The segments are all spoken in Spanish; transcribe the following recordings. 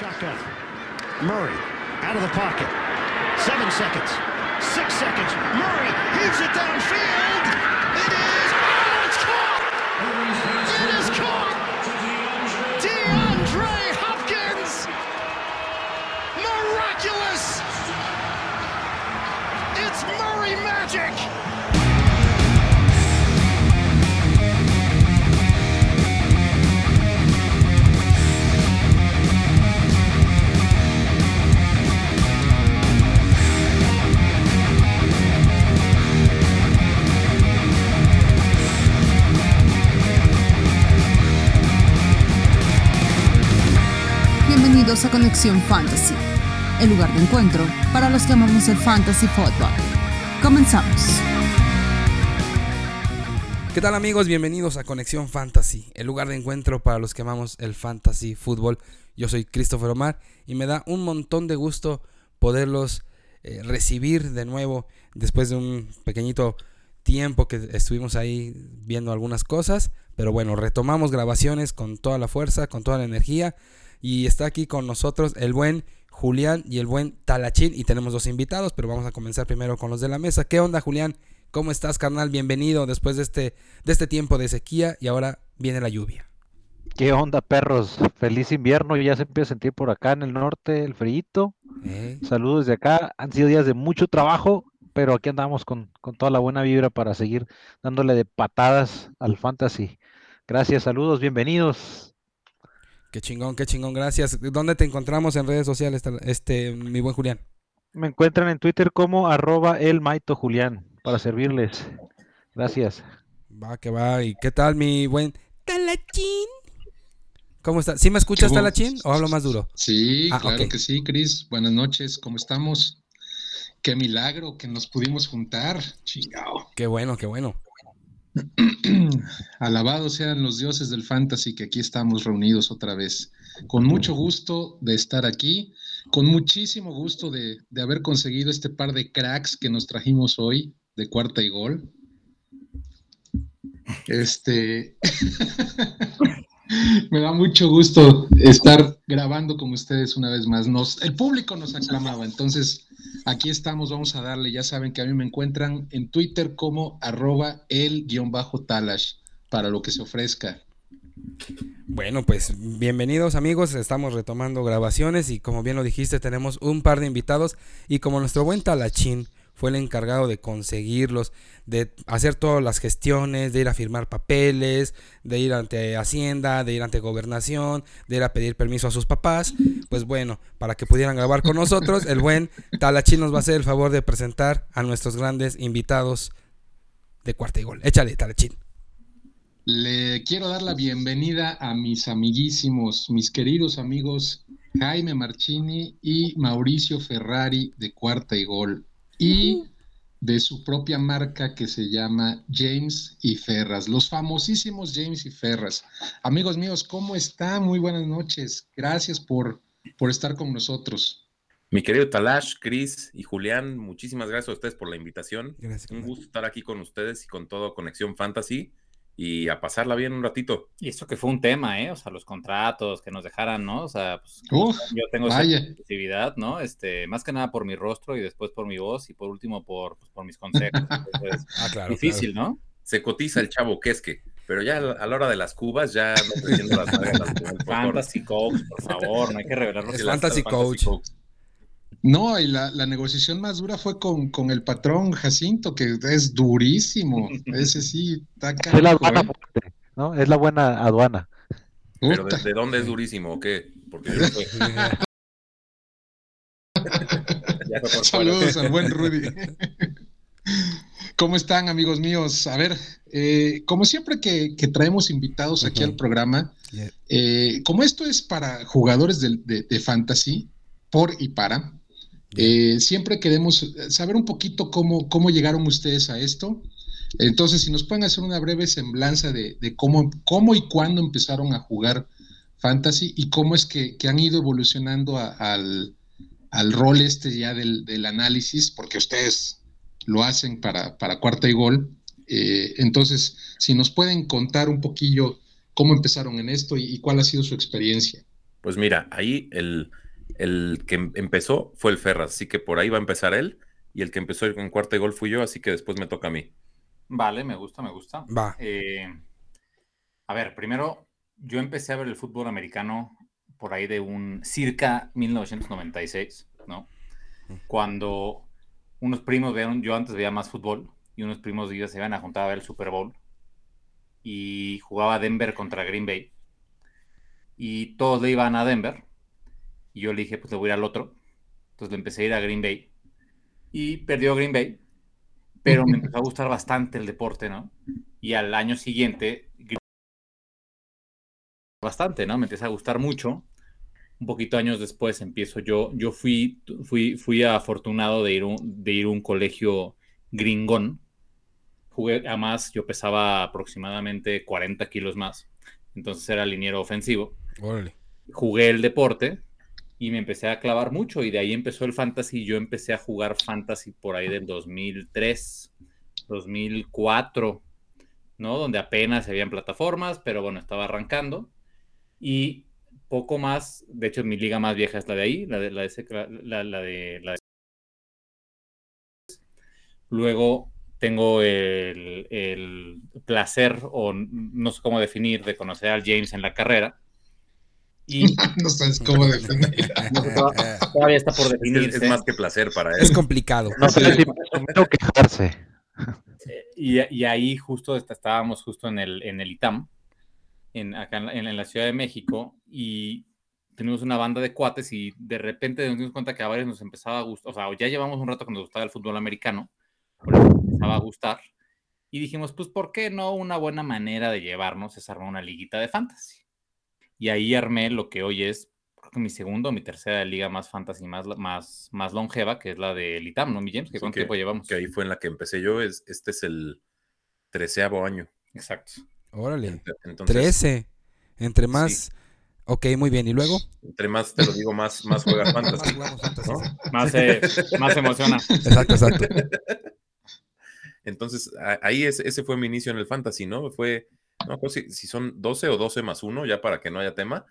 Shotgun. Murray out of the pocket. Seven seconds. Six seconds. Murray heaves it downfield. A Conexión Fantasy, el lugar de encuentro para los que amamos el fantasy football. Comenzamos. ¿Qué tal amigos? Bienvenidos a Conexión Fantasy, el lugar de encuentro para los que amamos el fantasy fútbol. Yo soy Christopher Omar y me da un montón de gusto poderlos eh, recibir de nuevo después de un pequeñito tiempo que estuvimos ahí viendo algunas cosas. Pero bueno, retomamos grabaciones con toda la fuerza, con toda la energía. Y está aquí con nosotros el buen Julián y el buen Talachín. Y tenemos dos invitados, pero vamos a comenzar primero con los de la mesa. ¿Qué onda, Julián? ¿Cómo estás, carnal? Bienvenido después de este, de este tiempo de sequía y ahora viene la lluvia. ¿Qué onda, perros? Feliz invierno, ya se empieza a sentir por acá en el norte el frío. ¿Eh? Saludos de acá, han sido días de mucho trabajo, pero aquí andamos con, con toda la buena vibra para seguir dándole de patadas al fantasy. Gracias, saludos, bienvenidos. Qué chingón, qué chingón, gracias. ¿Dónde te encontramos en redes sociales, este, mi buen Julián? Me encuentran en Twitter como arroba el Maito Julián para servirles. Gracias. Va, que va. ¿Y qué tal, mi buen Talachín? ¿Cómo estás? ¿Sí me escuchas. Talachín? ¿O hablo más duro? Sí, Ah, claro que sí, Cris. Buenas noches, ¿cómo estamos? Qué milagro que nos pudimos juntar. Chingao. Qué bueno, qué bueno. Alabados sean los dioses del fantasy que aquí estamos reunidos otra vez. Con mucho gusto de estar aquí, con muchísimo gusto de, de haber conseguido este par de cracks que nos trajimos hoy de cuarta y gol. Este. Me da mucho gusto estar grabando con ustedes una vez más. Nos, el público nos aclamaba, entonces aquí estamos, vamos a darle. Ya saben que a mí me encuentran en Twitter como arroba el guion bajo talash para lo que se ofrezca. Bueno, pues bienvenidos amigos, estamos retomando grabaciones y como bien lo dijiste, tenemos un par de invitados y como nuestro buen Talachín fue el encargado de conseguirlos, de hacer todas las gestiones, de ir a firmar papeles, de ir ante Hacienda, de ir ante Gobernación, de ir a pedir permiso a sus papás, pues bueno, para que pudieran grabar con nosotros, el buen Talachín nos va a hacer el favor de presentar a nuestros grandes invitados de cuarta y gol. Échale, Talachín. Le quiero dar la bienvenida a mis amiguísimos, mis queridos amigos Jaime Marchini y Mauricio Ferrari de Cuarta y Gol y de su propia marca que se llama James y Ferras, los famosísimos James y Ferras. Amigos míos, ¿cómo están? Muy buenas noches. Gracias por, por estar con nosotros. Mi querido Talash, Chris y Julián, muchísimas gracias a ustedes por la invitación. Gracias. Un gusto estar aquí con ustedes y con todo Conexión Fantasy y a pasarla bien un ratito. Y esto que fue un tema, ¿eh? O sea, los contratos, que nos dejaran, ¿no? O sea, pues, Uf, yo tengo esa vaya. exclusividad, ¿no? Este, más que nada por mi rostro y después por mi voz y por último por, pues, por mis consejos. Entonces, Ah, claro. difícil, ¿no? Se cotiza el chavo quesque, pero ya a la- hora de las cubas ya no las el doctor. Fantasy Coach, por favor, no hay que. Es las- Fantasy las Coach. No, y la, la negociación más dura fue con, con el patrón Jacinto, que es durísimo. Ese sí, está Es la aduana ¿eh? fuerte, ¿no? Es la buena aduana. Pero. ¿de, de dónde es durísimo o qué? Porque yo fue por Saludos al buen Rudy. ¿Cómo están, amigos míos? A ver, eh, como siempre que, que traemos invitados aquí al programa, Yeah. eh, como esto es para jugadores de, de- de fantasy, por y para, eh, siempre queremos saber un poquito cómo, cómo llegaron ustedes a esto. Entonces, si nos pueden hacer una breve semblanza de, de cómo, cómo y cuándo empezaron a jugar fantasy y cómo es que, que han ido evolucionando a- al, al rol este ya del, del análisis, porque ustedes lo hacen para, para cuarta y gol. Eh, entonces, si nos pueden contar un poquillo cómo empezaron en esto y, y cuál ha sido su experiencia. Pues mira, ahí el, el que em- empezó fue el Ferraz, así que por ahí va a empezar él. Y el que empezó en cuarto de gol fui yo, así que después me toca a mí. Vale, me gusta, me gusta. Va. Eh, a ver, primero, yo empecé a ver el fútbol americano por ahí de un circa 1996, ¿no? Cuando unos primos vieron, yo antes veía más fútbol, y unos primos de ellos se iban a juntar a ver el Super Bowl, y jugaba Denver contra Green Bay, y todos le iban a Denver, y yo le dije, pues le voy a ir al otro, entonces le empecé a ir a Green Bay, y perdió Green Bay, pero me empezó a gustar bastante el deporte, ¿no? Y al año siguiente, bastante, ¿no? Me empieza a gustar mucho. Un poquito años después empiezo yo, yo fui, fui, fui afortunado de ir, un, de ir a un colegio gringón. Jugué, además yo pesaba aproximadamente 40 kilos más, entonces era liniero ofensivo. Órale. Jugué el deporte y me empecé a clavar mucho y de ahí empezó el fantasy. Yo empecé a jugar fantasy por ahí del 2003, 2004, ¿no? Donde apenas habían plataformas, pero bueno, estaba arrancando. Y poco más, de hecho mi liga más vieja es la de ahí, la de la de, la, la de, la de... Luego tengo el, el, placer, o no sé cómo definir, de conocer al James en la carrera. Y no sabes cómo definir. Todavía está por definir. Es, es, más que placer para él. Es complicado. No sé si primero quejarse. Y, y, ahí justo estábamos justo en el, en el ITAM, en, acá en la, en la, Ciudad de México, y tenemos una banda de cuates y de repente nos dimos cuenta que a varios nos empezaba a gustar, o sea, ya llevamos un rato que nos gustaba el fútbol americano, pero nos empezaba a gustar, y dijimos, pues, ¿por qué no una buena manera de llevarnos es armar una liguita de fantasy? Y ahí armé lo que hoy es, creo que mi segundo o mi tercera liga más fantasy, más, más, más longeva, que es la del ITAM, ¿no, mi James? ¿Qué Sí, ¿Cuánto que- tiempo llevamos? Que ahí fue en la que empecé yo. Es, este es el treceavo año. Exacto. Órale. Entonces, 13. Entre más. Ok, muy bien. ¿Y luego? entre más te lo digo, más, más juegas Más fantasy. jugamos fantasy. ¿no? Más, eh, más emociona. Exacto, exacto. Entonces, ahí es- ese fue mi inicio en el fantasy, ¿no? Fue, no sé si, si son 12 o 12 más 1, ya para que no haya tema.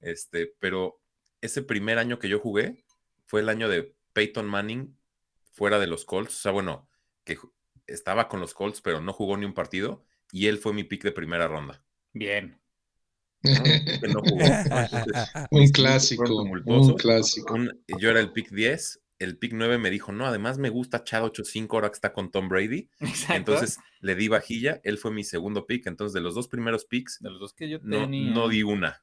Este, pero ese primer año que yo jugué fue el año de Peyton Manning fuera de los Colts. O sea, bueno, que estaba con los Colts, pero no jugó ni un partido. Y él fue mi pick de primera ronda. Bien. ¿no? Que no jugó. Entonces, un clásico, un clásico. un- yo era el pick 10. El pick 9 me dijo, no, además me gusta Chad 85 ahora que está con Tom Brady. Exacto. Entonces le di vajilla, él fue mi segundo pick, entonces de los dos primeros picks de los dos que yo no, tenía. no di una,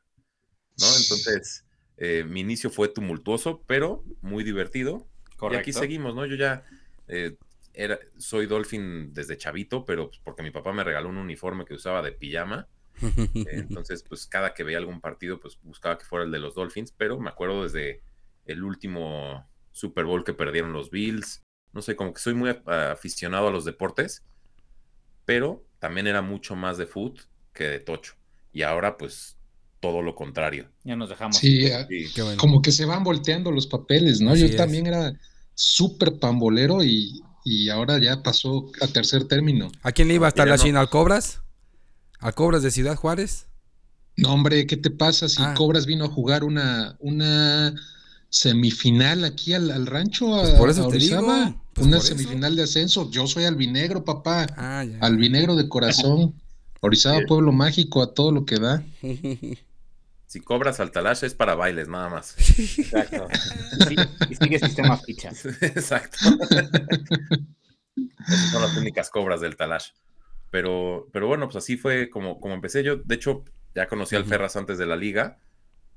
¿no? Entonces eh, mi inicio fue tumultuoso, pero muy divertido. Correcto. Y aquí seguimos, ¿no? Yo ya eh, era, soy Dolphin desde chavito, pero pues, porque mi papá me regaló un uniforme que usaba de pijama, eh, entonces pues cada que veía algún partido pues buscaba que fuera el de los Dolphins, pero me acuerdo desde el último Super Bowl que perdieron los Bills, no sé, como que soy muy aficionado a los deportes, pero también era mucho más de foot que de tocho. Y ahora pues todo lo contrario. Ya nos dejamos. Sí, bueno. como que se van volteando los papeles, ¿no? Así Yo es. también era súper pambolero y, y ahora ya pasó a tercer término. ¿A quién le iba a estar Ya la no. China? ¿Al Cobras? ¿Al Cobras de Ciudad Juárez? No, hombre, ¿qué te pasa si Ah. Cobras vino a jugar una, una semifinal aquí al, al rancho? A, Pues por eso a te Orizaba? digo, pues una eso. semifinal de ascenso. Yo soy albinegro, papá. Ah, ya. Albinegro de corazón. Orizaba, Sí. pueblo mágico, a todo lo que da. Si cobras al talash es para bailes nada más. Exacto. Sí, y sigue sistema fichas. Exacto. Esas son las únicas cobras del talash. Pero, pero bueno, pues así fue como, como empecé yo. De hecho, ya conocí al Ujú. Ferraz antes de la liga,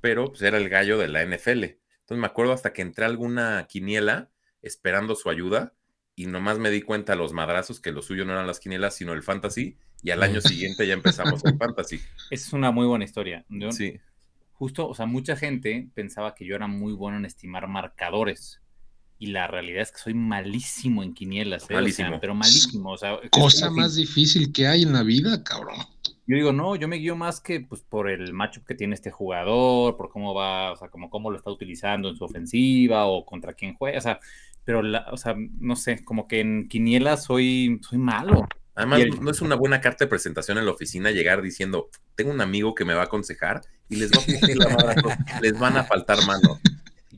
pero pues era el gallo de la NFL. Entonces me acuerdo hasta que entré a alguna quiniela esperando su ayuda y nomás me di cuenta a los madrazos que lo suyo no eran las quinielas, sino el fantasy. Y al año Ujú. siguiente ya empezamos con fantasy. Esa es una muy buena historia. Yo, Sí. Justo, o sea, mucha gente pensaba que yo era muy bueno en estimar marcadores. Y la realidad es que soy malísimo en quinielas, ¿eh? O sea, Malísimo. pero malísimo. O sea, es Cosa más difícil que hay en la vida, cabrón. Yo digo, no, yo me guío más que pues, por el matchup que tiene este jugador, por cómo va, o sea, como cómo lo está utilizando en su ofensiva o contra quién juega, o sea, pero, la, o sea, no sé, como que en quinielas soy, soy malo. Además, el- no es una buena carta de presentación en la oficina llegar diciendo, tengo un amigo que me va a aconsejar y les va a la les van a faltar manos.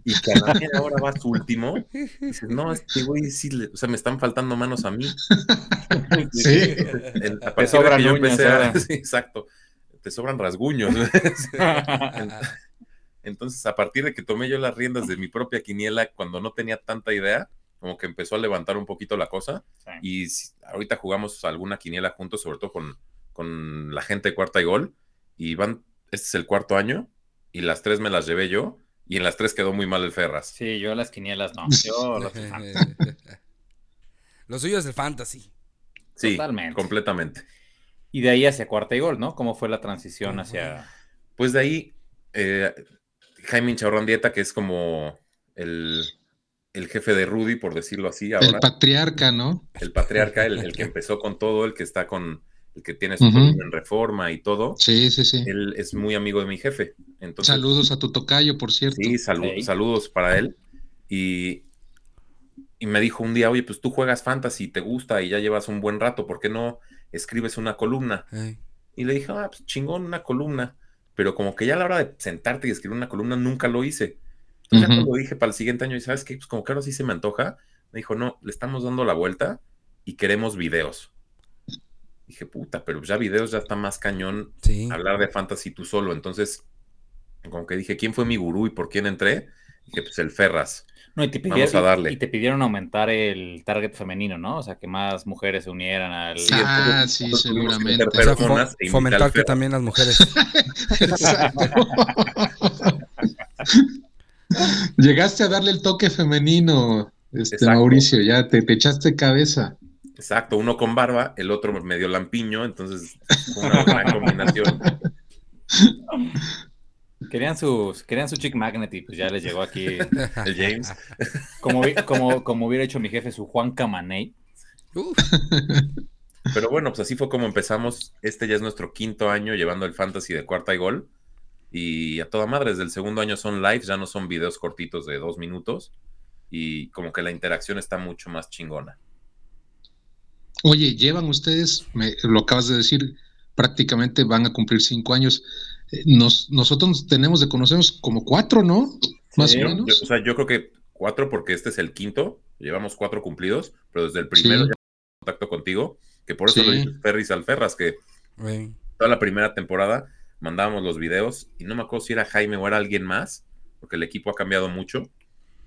Y que a la media hora va su último, dices, no, este güey sí, le- o sea, me están faltando manos a mí. Sí. En- a Te partir de sobran que yo uñas empecé a- ahora. sí, exacto, te sobran rasguños. Entonces, a partir de que tomé yo las riendas de mi propia quiniela, cuando no tenía tanta idea, como que empezó a levantar un poquito la cosa. Sí. Y si- ahorita jugamos alguna quiniela juntos, sobre todo con, con la gente de cuarta y gol. Y van, este es el cuarto año, y las tres me las llevé yo, y en las tres quedó muy mal el Ferras. Sí, yo las quinielas no. Yo las Lo suyo es el fantasy. Sí, Totalmente. completamente. Y de ahí hacia cuarta y gol, ¿no? ¿Cómo fue la transición hacia. Pues de ahí, eh, Jaime Inchaurrandieta, que es como el, el jefe de Rudy, por decirlo así, El patriarca, ¿no? el patriarca, el, el que empezó con todo, el que está con, el que tiene su en reforma y todo, Sí, sí, sí. él es muy amigo de mi jefe. Entonces, Saludos a tu tocayo, por cierto. Sí, salu- saludos para él. Y, y me dijo un día, oye, pues tú juegas fantasy, te gusta y ya llevas un buen rato, ¿por qué no escribes una columna? Y le dije, ah, pues chingón, una columna. Pero como que ya a la hora de sentarte y escribir una columna nunca lo hice. Entonces ya cuando dije para el siguiente año, y sabes qué, pues como que ahora sí se me antoja, me dijo, no, le estamos dando la vuelta y queremos videos. Dije, puta, pero ya videos ya está más cañón Sí. hablar de fantasy tú solo. Entonces, como que dije, ¿quién fue mi gurú y por quién entré? Dije, pues el Ferras. No, y te, Vamos pidieron, a darle. y te pidieron aumentar el target femenino, ¿no? O sea, que más mujeres se unieran al. Sí, Ah, entonces, sí, seguramente. O sea, e fomentar que también las mujeres. Exacto. Llegaste a darle el toque femenino, este Exacto. Mauricio, ya te, te echaste cabeza. Exacto, uno con barba, el otro medio lampiño, entonces una gran combinación. Querían, sus, querían su chick magnet y pues ya les llegó aquí. El James. Como, como, como hubiera hecho mi jefe, su Juan Camaney. Uf, Pero bueno, pues así fue como empezamos. Este ya es nuestro quinto año llevando el fantasy de cuarta y gol. Y a toda madre, desde el segundo año son lives, ya no son videos cortitos de dos minutos. Y como que la interacción está mucho más chingona. Oye, llevan ustedes, me, lo acabas de decir, prácticamente van a cumplir cinco años. Eh, Nos, nosotros tenemos de conocernos como cuatro, ¿no? Más Sí, o menos. yo- o sea, yo creo que cuatro, porque este es el quinto. Llevamos cuatro cumplidos, pero desde el primero Sí. ya en contacto contigo. Que por eso Sí. lo dices Ferris al Ferras, que toda la primera temporada mandábamos los videos y no me acuerdo si era Jaime o era alguien más, porque el equipo ha cambiado mucho,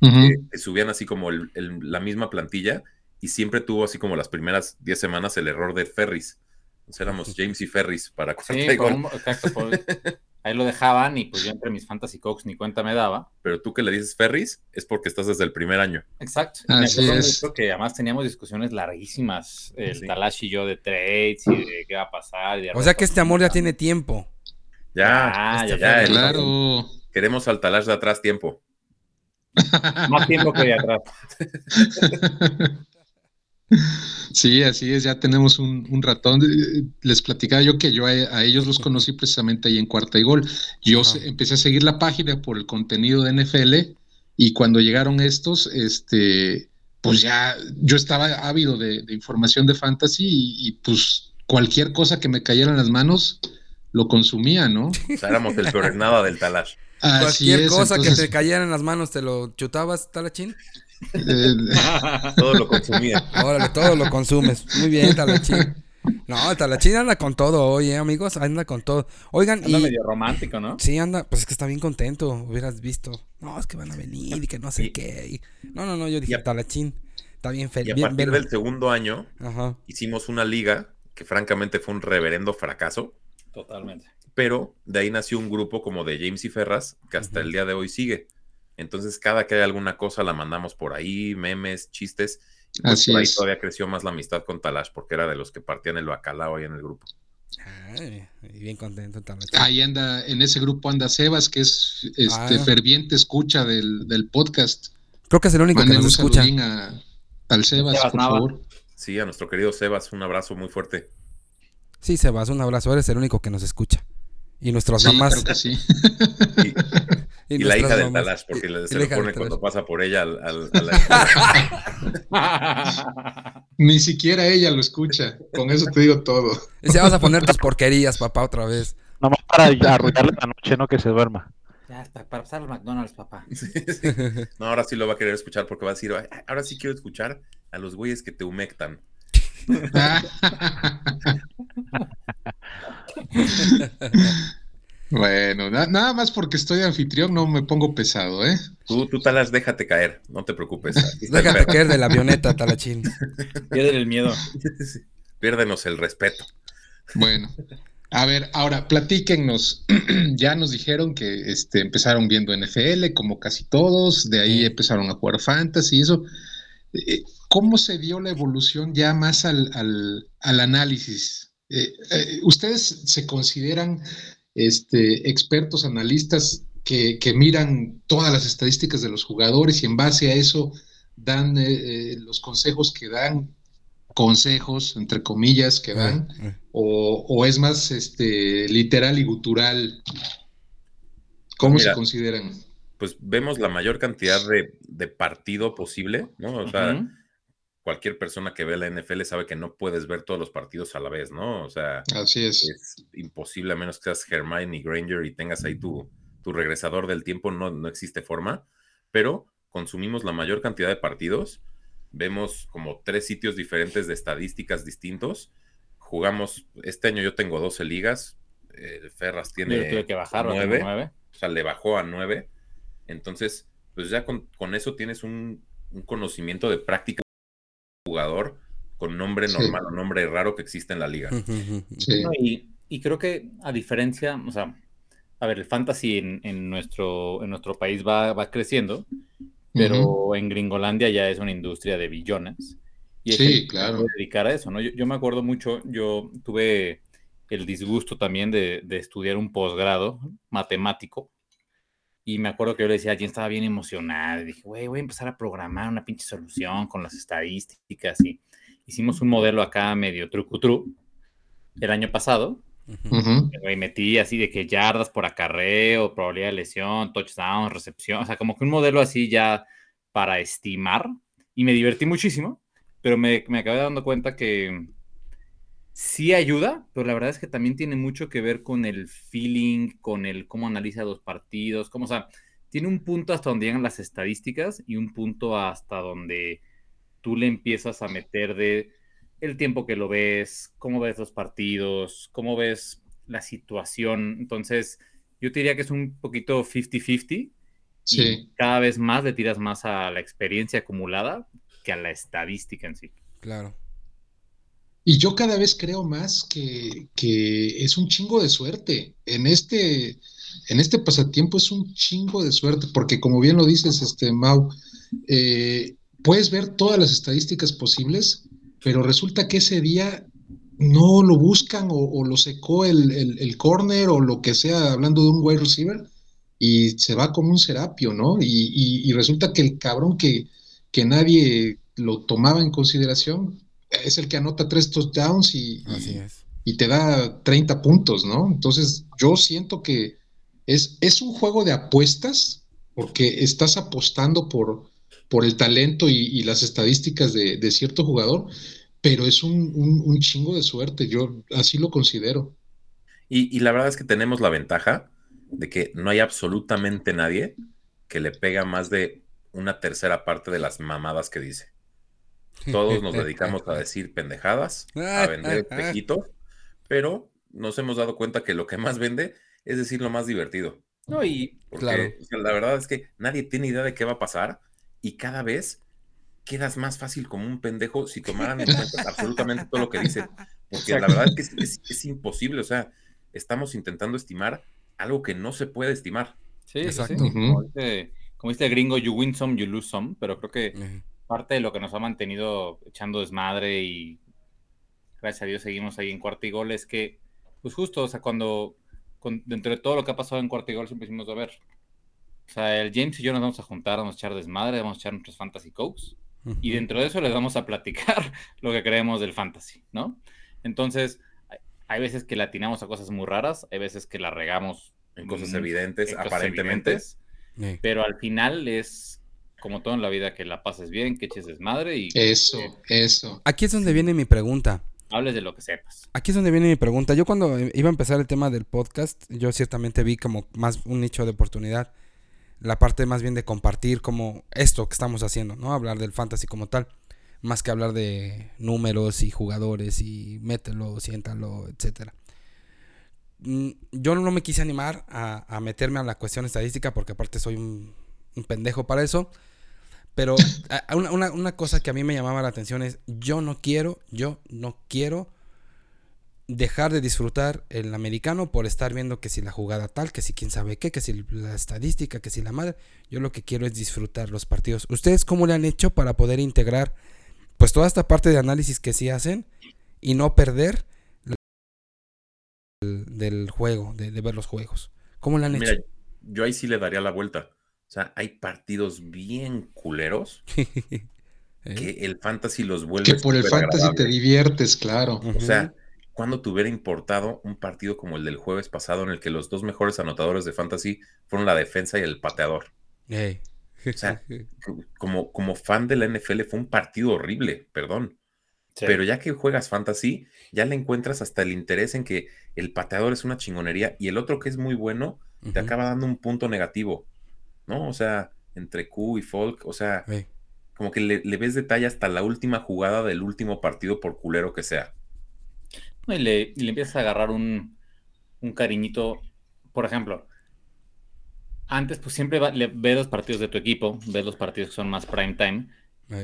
Ujú. que, que subían así como el- el- la misma plantilla y siempre tuvo así como las primeras 10 semanas el error de Ferris. Entonces éramos James y Ferris para cuarta Sí, y un- exacto, por- ahí lo dejaban y pues yo entre mis Fantasy Cokes ni cuenta me daba. Pero tú que le dices Ferris es porque estás desde el primer año. Exacto. Me Así acuerdo es. que además teníamos discusiones larguísimas, el Sí. Talash y yo de trades y de qué va a pasar. y de O sea que este amor ya tiene tiempo. Ya, Ah, este, ya, ya, el- Claro. queremos al talash de atrás tiempo. Más tiempo que de atrás. Sí, así es, ya tenemos un, un ratón. Eh, Les platicaba yo que yo a, a ellos los conocí precisamente ahí en Cuarta y Gol. Yo se- empecé a seguir la página por el contenido de NFL y cuando llegaron estos, este, pues ya yo estaba ávido de, de información de fantasy y, y, pues cualquier cosa que me cayera en las manos lo consumía, ¿no? O sea, éramos el peor nada del talash. Así Cualquier es, cosa que te cayera en las manos, ¿te lo chutabas, Talachín? Eh, Todo lo consumía. Órale, todo lo consumes. Muy bien, Talachín. No, Talachín anda con todo, oye, amigos, anda con todo. Oigan, Anda y... medio romántico, ¿no? Sí, anda, pues es que está bien contento, hubieras visto. No, es que van a venir y que no sé Y- qué. y- No, no, no, yo dije, Y a- Talachín, está bien Y feliz. a Bien, partir bien. del segundo año Ajá. hicimos una liga que francamente fue un reverendo fracaso. Totalmente. pero de ahí nació un grupo como de James y Ferras que hasta el día de hoy sigue. Entonces, cada que hay alguna cosa la mandamos por ahí, memes, chistes. y pues Así por ahí es. todavía creció más la amistad con Talash porque era de los que partían el bacalao ahí en el grupo. Ay, bien contento, Talachín. ahí anda, en ese grupo anda Sebas, que es este Ah. ferviente escucha del, del podcast. Creo que es el único que nos un escucha. a, al Sebas, Sebas por Nava. favor. Sí, a nuestro querido Sebas, un abrazo muy fuerte. Sí, Sebas, un abrazo, eres el único que nos escucha. Y nuestras Sí, mamás. creo que sí. Y, y la hija del mamás. Talash, porque Y- se lo pone del cuando pasa por ella al, al- a la Ni siquiera ella lo escucha. Con eso te digo todo. Y si vas a poner tus porquerías, papá, otra vez. Nomás para arruinarle la noche, ¿no? Que se duerma. Ya, para, para pasar al McDonald's, papá. Sí, sí. No, ahora sí lo va a querer escuchar porque va a decir, "Ay, ahora sí quiero escuchar a los güeyes que te humectan. bueno, na- nada más porque estoy de anfitrión no me pongo pesado, ¿eh? Tú, tú talas, déjate caer, no te preocupes. Déjate caer de la avioneta, talachín. Pierden el miedo. Piérdenos el respeto. Bueno, a ver, ahora platíquennos. ya nos dijeron que este, empezaron viendo NFL, como casi todos, de ahí empezaron a jugar fantasy y eso. Eh, ¿Cómo se dio la evolución ya más al, al- al análisis? Eh, eh, ¿Ustedes se consideran este, expertos, analistas que, que miran todas las estadísticas de los jugadores y en base a eso dan eh, eh, los consejos que dan, consejos, entre comillas, que dan? Eh, o, o es más este literal y gutural? ¿Cómo Mira. se consideran? Pues vemos la mayor cantidad de, de partido posible, ¿no? O sea. Cualquier persona que ve la NFL sabe que no puedes ver todos los partidos a la vez, ¿no? O sea, Así es. es imposible a menos que seas Hermione Granger y tengas ahí tu, tu regresador del tiempo, no, no existe forma, pero consumimos la mayor cantidad de partidos, vemos como tres sitios diferentes de estadísticas distintos, jugamos, este año yo tengo 12 ligas, eh, Ferras Yo tiene tuve que bajar, ahora tengo 9, nueve. o sea, le bajó a 9, entonces, pues ya con, con eso tienes un, un conocimiento de práctica jugador con nombre Sí. normal o nombre raro que existe en la liga. Sí. No, y, y creo que a diferencia, o sea, a ver, el fantasy en, en nuestro, en nuestro país va, va creciendo, pero en Gringolandia ya es una industria de billones. Y hay Sí, claro. dedicar a eso, ¿no? Yo, yo me acuerdo mucho, yo tuve el disgusto también de, de estudiar un posgrado matemático. Y me acuerdo que yo le decía a Jen, estaba bien emocionada. y Dije, güey, voy a empezar a programar una pinche solución con las estadísticas. Y hicimos un modelo acá medio trucutru el año pasado. Ujú. Y metí así de que yardas por acarreo, probabilidad de lesión, touchdown, recepción, o sea, como que un modelo así ya para estimar. Y me divertí muchísimo, pero me, me acabé dando cuenta que sí ayuda, pero la verdad es que también tiene mucho que ver con el feeling, con el cómo analiza los partidos, como, o sea, tiene un punto hasta donde llegan las estadísticas y un punto hasta donde tú le empiezas a meter de el tiempo que lo ves, cómo ves los partidos, cómo ves la situación. Entonces, yo te diría que es un poquito 50-50 Sí. y cada vez más le tiras más a la experiencia acumulada que a la estadística en sí. Claro. Y yo cada vez creo más que, que es un chingo de suerte. En este, en este pasatiempo es un chingo de suerte, porque como bien lo dices, este Mau, eh, puedes ver todas las estadísticas posibles, pero resulta que ese día no lo buscan o, lo secó el, el, el corner o lo que sea, hablando de un wide receiver, y se va como un serapio, ¿no? Y, y, y resulta que el cabrón que, que nadie lo tomaba en consideración es el que anota tres touchdowns y, Así y, es. y te da 30 puntos, ¿no? Entonces, yo siento que es, es un juego de apuestas porque estás apostando por, por el talento y, y las estadísticas de, de, cierto jugador, pero es un, un, un, chingo de suerte, yo así lo considero. Y, y la verdad es que tenemos la ventaja de que no hay absolutamente nadie que le pega más de una tercera parte de las mamadas que dice. Todos nos dedicamos a decir pendejadas, a vender espejitos, pero nos hemos dado cuenta que lo que más vende es decir lo más divertido. No, y Porque, claro. o sea, la verdad es que nadie tiene idea de qué va a pasar y cada vez quedas más fácil como un pendejo si tomaran en cuenta absolutamente todo lo que dice. Porque Exacto. la verdad es que es, es, es, imposible, o sea, estamos intentando estimar algo que no se puede estimar. Sí, Exacto. Sí. Como, dice, como dice el gringo, you win some, you lose some, pero creo que uh -huh. Parte de lo que nos ha mantenido echando desmadre y gracias a Dios seguimos ahí en cuarto y gol es que, pues justo, o sea, cuando, con, dentro de todo lo que ha pasado en cuarto y gol, siempre decimos, a ver, o sea, el James y yo nos vamos a juntar, vamos a echar desmadre, vamos a echar nuestros fantasy cokes, uh -huh. y dentro de eso les vamos a platicar lo que creemos del fantasy, ¿no? Entonces, hay, hay veces que le atinamos a cosas muy raras, hay veces que la regamos en cosas evidentes, en cosas aparentemente. Evidentes, sí. Pero al final es como todo en la vida, que la pases bien, que eches desmadre y... Eso, eso. Aquí es donde viene mi pregunta. hables de lo que sepas. Aquí es donde viene mi pregunta. Yo cuando iba a empezar el tema del podcast, yo ciertamente vi como más un nicho de oportunidad. La parte más bien de compartir como esto que estamos haciendo, ¿no? Hablar del fantasy como tal. Más que hablar de números y jugadores y mételo, siéntalo, etcétera. Mm, yo no me quise animar a, a meterme a la cuestión estadística porque aparte soy un, un pendejo para eso. Pero una, una, una, cosa que a mí me llamaba la atención es, yo no quiero, yo no quiero dejar de disfrutar el americano por estar viendo que si la jugada tal, que si quién sabe qué, que si la estadística, que si la madre. Yo lo que quiero es disfrutar los partidos. ¿Ustedes cómo le han hecho para poder integrar pues toda esta parte de análisis que sí hacen y no perder del, del juego, de, de, ver los juegos? ¿Cómo le han Mira, hecho? Yo ahí sí le daría la vuelta. O sea, hay partidos bien culeros ¿Eh? que el fantasy los vuelve. Que por el fantasy agradable. te diviertes, claro. O sea, cuando te hubiera importado un partido como el del jueves pasado en el que los dos mejores anotadores de fantasy fueron la defensa y el pateador. Hey. O sea, como, como fan de la NFL fue un partido horrible, perdón. Sí. Pero ya que juegas fantasy, ya le encuentras hasta el interés en que el pateador es una chingonería y el otro que es muy bueno te uh -huh. acaba dando un punto negativo. ¿No? O sea, entre Q y Folk, o sea, sí. como que le, le, ves detalle hasta la última jugada del último partido, por culero que sea. Y le, y le empiezas a agarrar un, un, cariñito, por ejemplo, antes pues siempre va, le, ves los partidos de tu equipo, ves los partidos que son más prime time,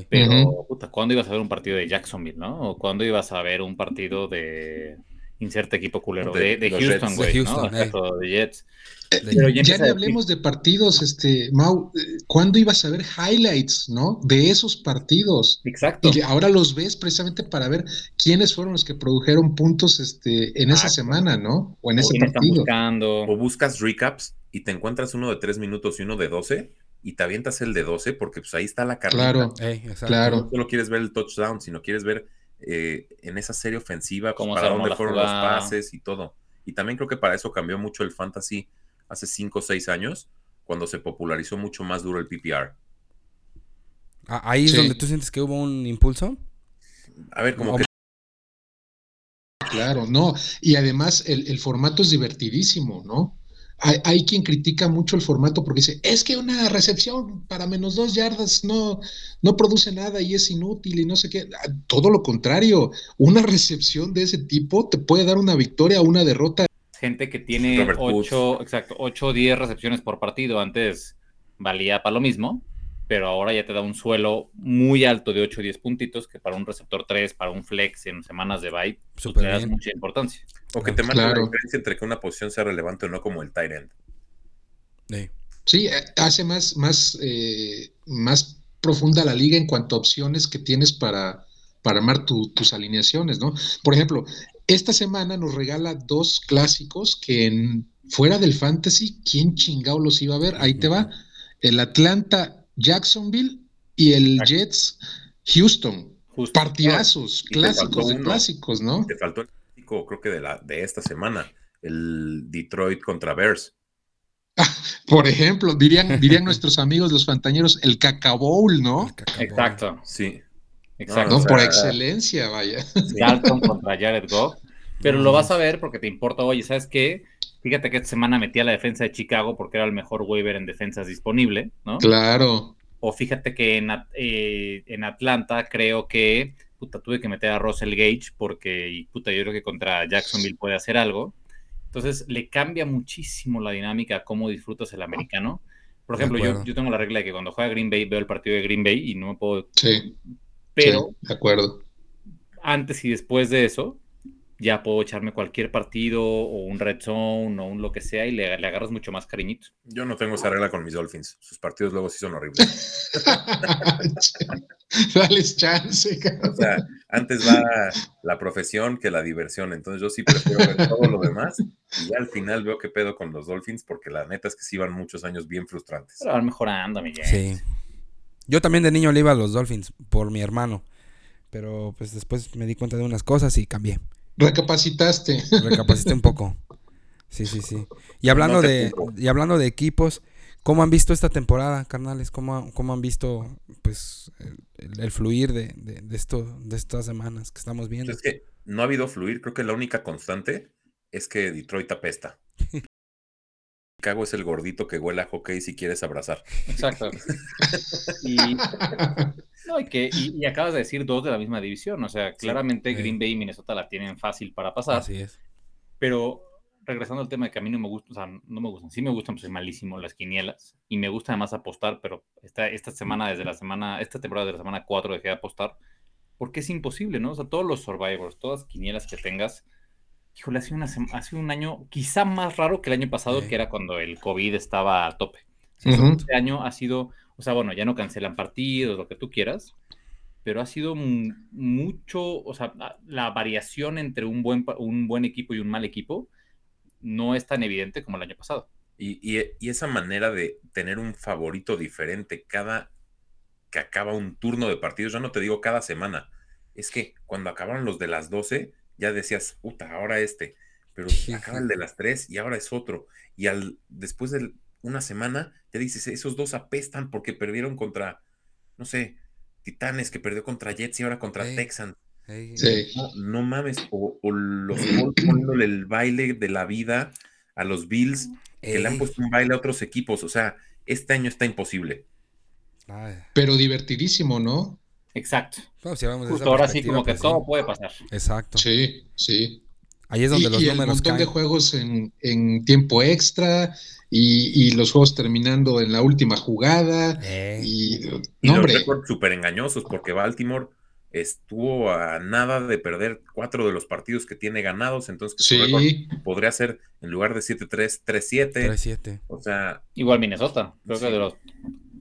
pero, uh -huh. puta, ¿cuándo ibas a ver un partido de Jacksonville, no? O ¿cuándo ibas a ver un partido de inserte equipo culero de, de, de Houston, güey, ¿no? eh. de Jets. Pero ya, ya ni hablemos de partidos, este, Mau, ¿cuándo ibas a ver highlights, no? De esos partidos. Exacto. Y ahora los ves precisamente para ver quiénes fueron los que produjeron puntos este, en esa semana, ¿no? O en o ese partido. Buscando. O buscas recaps y te encuentras uno de tres minutos y uno de 12 y te avientas el de 12 porque pues ahí está la carrera. Claro, claro. No solo quieres ver el touchdown, sino quieres ver eh, en esa serie ofensiva Cómo para dónde fueron jugada. los pases y todo. Y también creo que para eso cambió mucho el fantasy hace 5 o 6 años, cuando se popularizó mucho más duro el PPR. Ah, Ahí es Sí. donde tú sientes que hubo un impulso. A ver, como O- que Claro, no. Y además el, el formato es divertidísimo, ¿no? Hay, hay quien critica mucho el formato porque dice, es que una recepción para menos dos yardas no, no produce nada y es inútil y no sé qué. Ah, Todo lo contrario, una recepción de ese tipo te puede dar una victoria o una derrota. Gente que tiene Robert Woods. 8, exacto, 8 o 10 recepciones por partido. Antes valía para lo mismo, pero ahora ya te da un suelo muy alto de 8 o 10 puntitos, que para un receptor 3, para un flex en semanas de bye, pues, le das mucha importancia. o que te marca Claro. la diferencia entre que una posición sea relevante o no, como el tight end. Sí, eh, hace más, más, eh, más profunda la liga en cuanto a opciones que tienes para, para armar tu- tus alineaciones, ¿no? Por ejemplo, esta semana nos regala dos clásicos que en, fuera del fantasy, ¿quién chingado los iba a ver? Ahí te va. El Atlanta Jacksonville y el Exacto. Jets Houston. Justo. Partidazos, Y clásicos de uno. clásicos, ¿no? Te faltó el clásico, creo que de, la, de esta semana, el Detroit contra Bears. Por ejemplo, dirían, dirían nuestros amigos los fantañeros, el Cacabowl, ¿no? El. Exacto, Sí. exacto. No, o sea, por excelencia, vaya. Dalton contra Jared Goff. Pero lo vas a ver porque te importa, oye, ¿sabes qué? Fíjate que esta semana metí a la defensa de Chicago porque era el mejor waiver en defensas disponible, ¿no? Claro. O fíjate que en, eh, en Atlanta creo que puta, tuve que meter a Russell Gage porque y, puta, yo creo que contra Jacksonville puede hacer algo. Entonces le cambia muchísimo la dinámica a cómo disfrutas el americano. Por ejemplo, yo, yo tengo la regla de que cuando juega Green Bay veo el partido de Green Bay y no me puedo... Sí, Pero sí, de acuerdo. antes y después de eso, ya puedo echarme cualquier partido o un red zone o un lo que sea y le, le agarras mucho más cariñito. Yo no tengo esa regla con mis Dolphins. Sus partidos luego sí son horribles. Dales chance, O cabrón. sea, antes va la profesión que la diversión. Entonces yo sí prefiero ver todo lo demás. Y ya al final veo qué pedo con los Dolphins, porque la neta es que sí van muchos años bien frustrantes. Pero van mejorando, Miguel. Sí. Yo también de niño le iba a los Dolphins por mi hermano. Pero pues después me di cuenta de unas cosas y cambié. Recapacitaste. Recapacité un poco. Sí, sí, sí. Y hablando No de, y hablando de equipos, ¿cómo han visto esta temporada, carnales? ¿Cómo, cómo han visto pues el, el- el fluir de, de, de esto, de estas semanas que estamos viendo? Es que no ha habido fluir. Creo que la única constante es que Detroit apesta. Chicago es el gordito que huele a hockey si quieres abrazar. Exacto. y, no, y, que, y, acabas de decir dos de la misma división. O sea, claramente Green Bay y Minnesota la tienen fácil para pasar. Así es. Pero regresando al tema de que a mí no me gusta, o sea, no me gustan, sí me gustan, pues soy malísimo las quinielas y me gusta además apostar, pero esta, esta semana, desde la semana, esta temporada de la semana 4 dejé de apostar porque es imposible, ¿no? O sea, todos los survivors, todas las quinielas que tengas, híjole, hace, una, hace un año quizá más raro que el año pasado, que era cuando el COVID estaba a tope. Este año ha sido, o sea, bueno, ya no cancelan partidos, lo que tú quieras, pero ha sido mucho, o sea, la variación entre un buen, un buen equipo y un mal equipo no es tan evidente como el año pasado. Y, y, esa manera de tener un favorito diferente cada que acaba un turno de partidos, yo no te digo cada semana, es que cuando acabaron los de las 12, ya decías, puta, ahora este, pero acaba el de las 3 y ahora es otro. Y al después de una semana, ya dices, esos dos apestan porque perdieron contra, no sé, Titanes que perdió contra Jets y ahora contra Texans. No, mames, o, los poniéndole el baile de la vida a los Bills, que le han puesto un baile a otros equipos. O sea, este año está imposible. Pero divertidísimo, ¿no? Exacto. Justo ahora sí, como que todo puede pasar. Exacto. Sí, sí. Ahí es donde los y números un montón de juegos en, tiempo extra y, los juegos terminando en la última jugada. Y, no, los récords súper engañosos porque Baltimore estuvo a nada de perder cuatro de los partidos que tiene ganados, entonces sí. podría ser en lugar de 7-3, 3-7. 3-7. O sea, igual Minnesota, creo que de los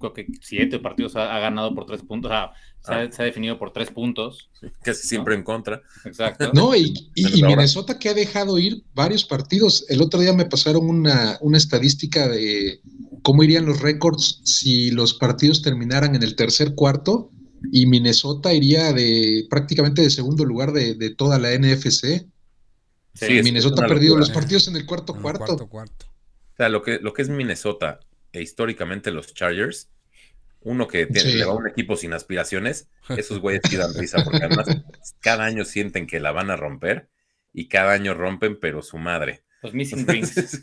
creo que siete partidos ha, ganado por tres puntos, o sea, ah. se, ha, definido por tres puntos. casi siempre en contra. Exacto. No, y, Minnesota que ha dejado ir varios partidos. El otro día me pasaron una, una estadística de cómo irían los récords si los partidos terminaran en el tercer cuarto y Minnesota iría de prácticamente de segundo lugar de, toda la NFC. Sí, Minnesota ha perdido los partidos en el cuarto cuarto. O sea, lo que, lo que es Minnesota e históricamente los Chargers, uno que tiene, le va a un equipo sin aspiraciones, esos güeyes sí dan risa, porque además cada año sienten que la van a romper y cada año rompen, pero su madre. Los missing rings.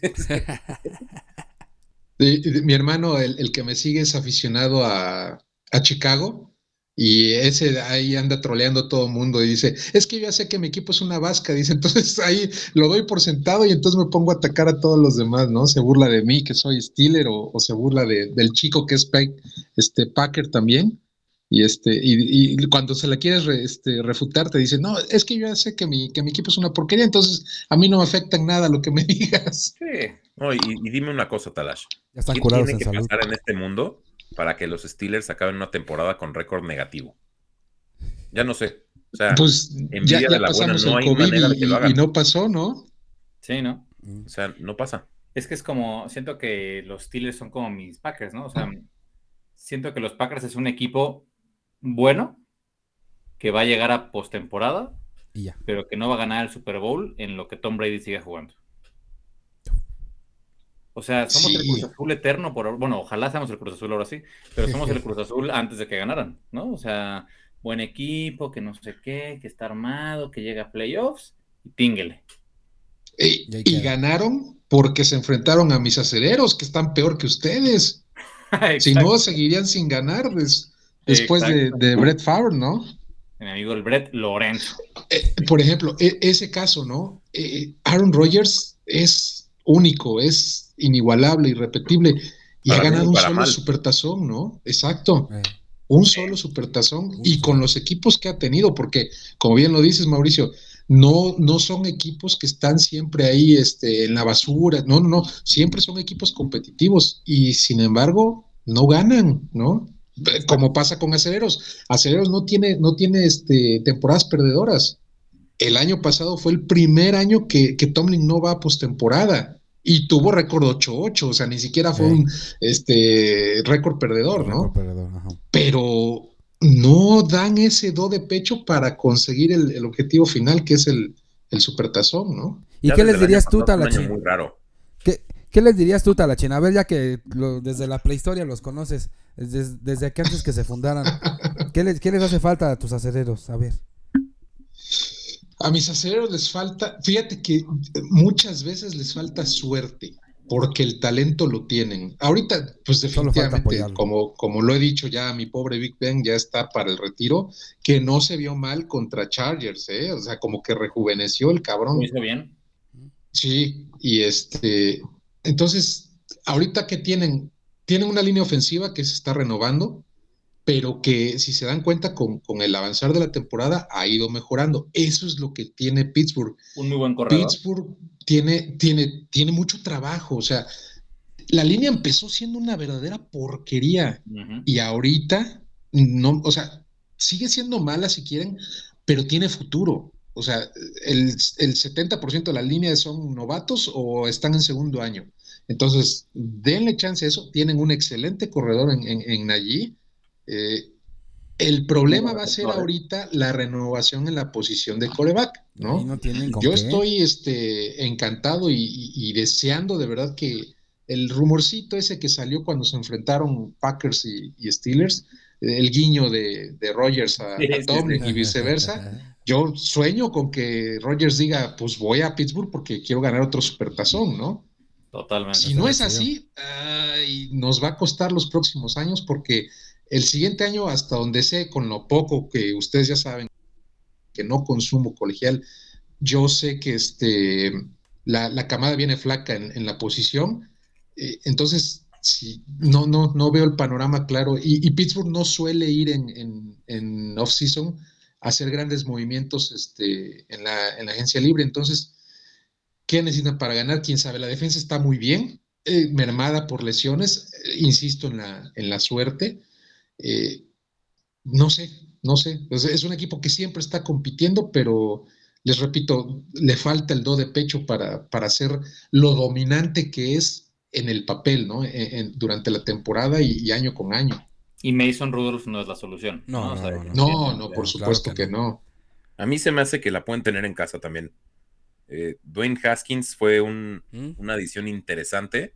mi hermano, el, el, que me sigue, es aficionado a, a Chicago y ese ahí anda troleando todo el mundo y dice, es que yo ya sé que mi equipo es una vasca, dice, entonces ahí lo doy por sentado y entonces me pongo a atacar a todos los demás, ¿no? Se burla de mí que soy Steeler o, se burla del chico que es este, Packer también. Y, este, y, cuando se la quieres este, refutar, te dice, no, es que yo ya sé que mi, que mi equipo es una porquería, entonces a mí no me afecta en nada lo que me digas. Sí, no, y, dime una cosa, Talash. Ya están curados tiene que pasar en este mundo para que los Steelers acaben una temporada con récord negativo. Ya no sé. O sea, pues ya, de la buena, no hay manera de que lo hagan. Y no pasó, ¿no? Sí, ¿no? O sea, no pasa. Es que es como, siento que los Steelers son como mis Packers, ¿no? O sea, siento que los Packers es un equipo bueno que va a llegar a postemporada, pero que no va a ganar el Super Bowl en lo que Tom Brady siga jugando. O sea, somos el Cruz Azul eterno, por, bueno, ojalá seamos el Cruz Azul ahora sí, pero somos el Cruz Azul antes de que ganaran, ¿no? O sea, buen equipo, que no sé qué, que está armado, que llega a playoffs y tínguele. Y, ganaron porque se enfrentaron a mis acereros, que están peor que ustedes. si no, seguirían sin ganar después de, Brett Favre, ¿no? Mi amigo el Brett Lorenzo. Eh, por ejemplo, e, ese caso, ¿no? Eh, Aaron Rodgers es único, es inigualable, irrepetible, y ha ganado un solo supertazón, ¿no? Exacto. Eh. Un solo supertazón y con los equipos que ha tenido, porque como bien lo dices, Mauricio, no, no son equipos que están siempre ahí este, en la basura, no, no, no, siempre son equipos competitivos y sin embargo no ganan, ¿no? Como pasa con Acereros. Acereros no tiene, no tiene este, temporadas perdedoras. El año pasado fue el primer año que, que Tomlin no va a postemporada y tuvo récord 8-8, o sea, ni siquiera fue un este récord perdedor, ¿no? Pero no dan ese do de pecho para conseguir el, objetivo final, que es el, el supertazón, ¿no? ¿Y qué les dirías tú, Talachín? Muy raro. ¿Qué, ¿Qué, les dirías tú, Talachín? A ver, ya que desde la prehistoria los conoces, desde, desde que antes que se fundaran, ¿qué les, ¿qué les hace falta a tus acereros? A ver. A mis aceleros les falta, fíjate que muchas veces les falta suerte, porque el talento lo tienen. Ahorita, pues definitivamente, como, como lo he dicho ya, mi pobre Big Ben ya está para el retiro, que no se vio mal contra Chargers, ¿eh? O sea, como que rejuveneció el cabrón. Lo hizo bien. Sí, y este, entonces, ahorita que tienen, tienen una línea ofensiva que se está renovando, pero que si se dan cuenta con, el avanzar de la temporada ha ido mejorando. Eso es lo que tiene Pittsburgh. Un muy buen corredor. Pittsburgh tiene, tiene, tiene mucho trabajo, o sea, la línea empezó siendo una verdadera porquería y ahorita no, o sea, sigue siendo mala si quieren, pero tiene futuro. O sea, el, el 70% de la línea son novatos o están en segundo año. Entonces, denle chance a eso. Tienen un excelente corredor en, en, en eh, el problema va a ser ahorita la renovación en la posición de coreback, ¿no? Yo estoy este, encantado y, deseando de verdad que el rumorcito ese que salió cuando se enfrentaron Packers y, Steelers, el guiño de, Rogers a, Tomlin y viceversa, yo sueño con que Rogers diga, pues voy a Pittsburgh porque quiero ganar otro supertazón, ¿no? Totalmente. Si no es así, nos va a costar los próximos años porque el siguiente año, hasta donde sé, con lo poco que ustedes ya saben, que no consumo colegial, yo sé que este, la, camada viene flaca en, la posición. Eh, entonces, no, no, no veo el panorama claro. Y, Pittsburgh no suele ir en, en, off-season a hacer grandes movimientos este, en, la, agencia libre. Entonces, ¿qué necesitan para ganar? Quién sabe. La defensa está muy bien, eh, mermada por lesiones. Eh, insisto en la, en la suerte. Eh, no sé, no sé. Es un equipo que siempre está compitiendo, pero les repito, le falta el do de pecho para, para ser lo dominante que es en el papel, ¿no? durante la temporada y, año con año. Y Mason Rudolph no es la solución. No, no, no, por supuesto que, no. A mí se me hace que la pueden tener en casa también. Eh, Dwayne Haskins fue un, ¿Mm? una adición interesante,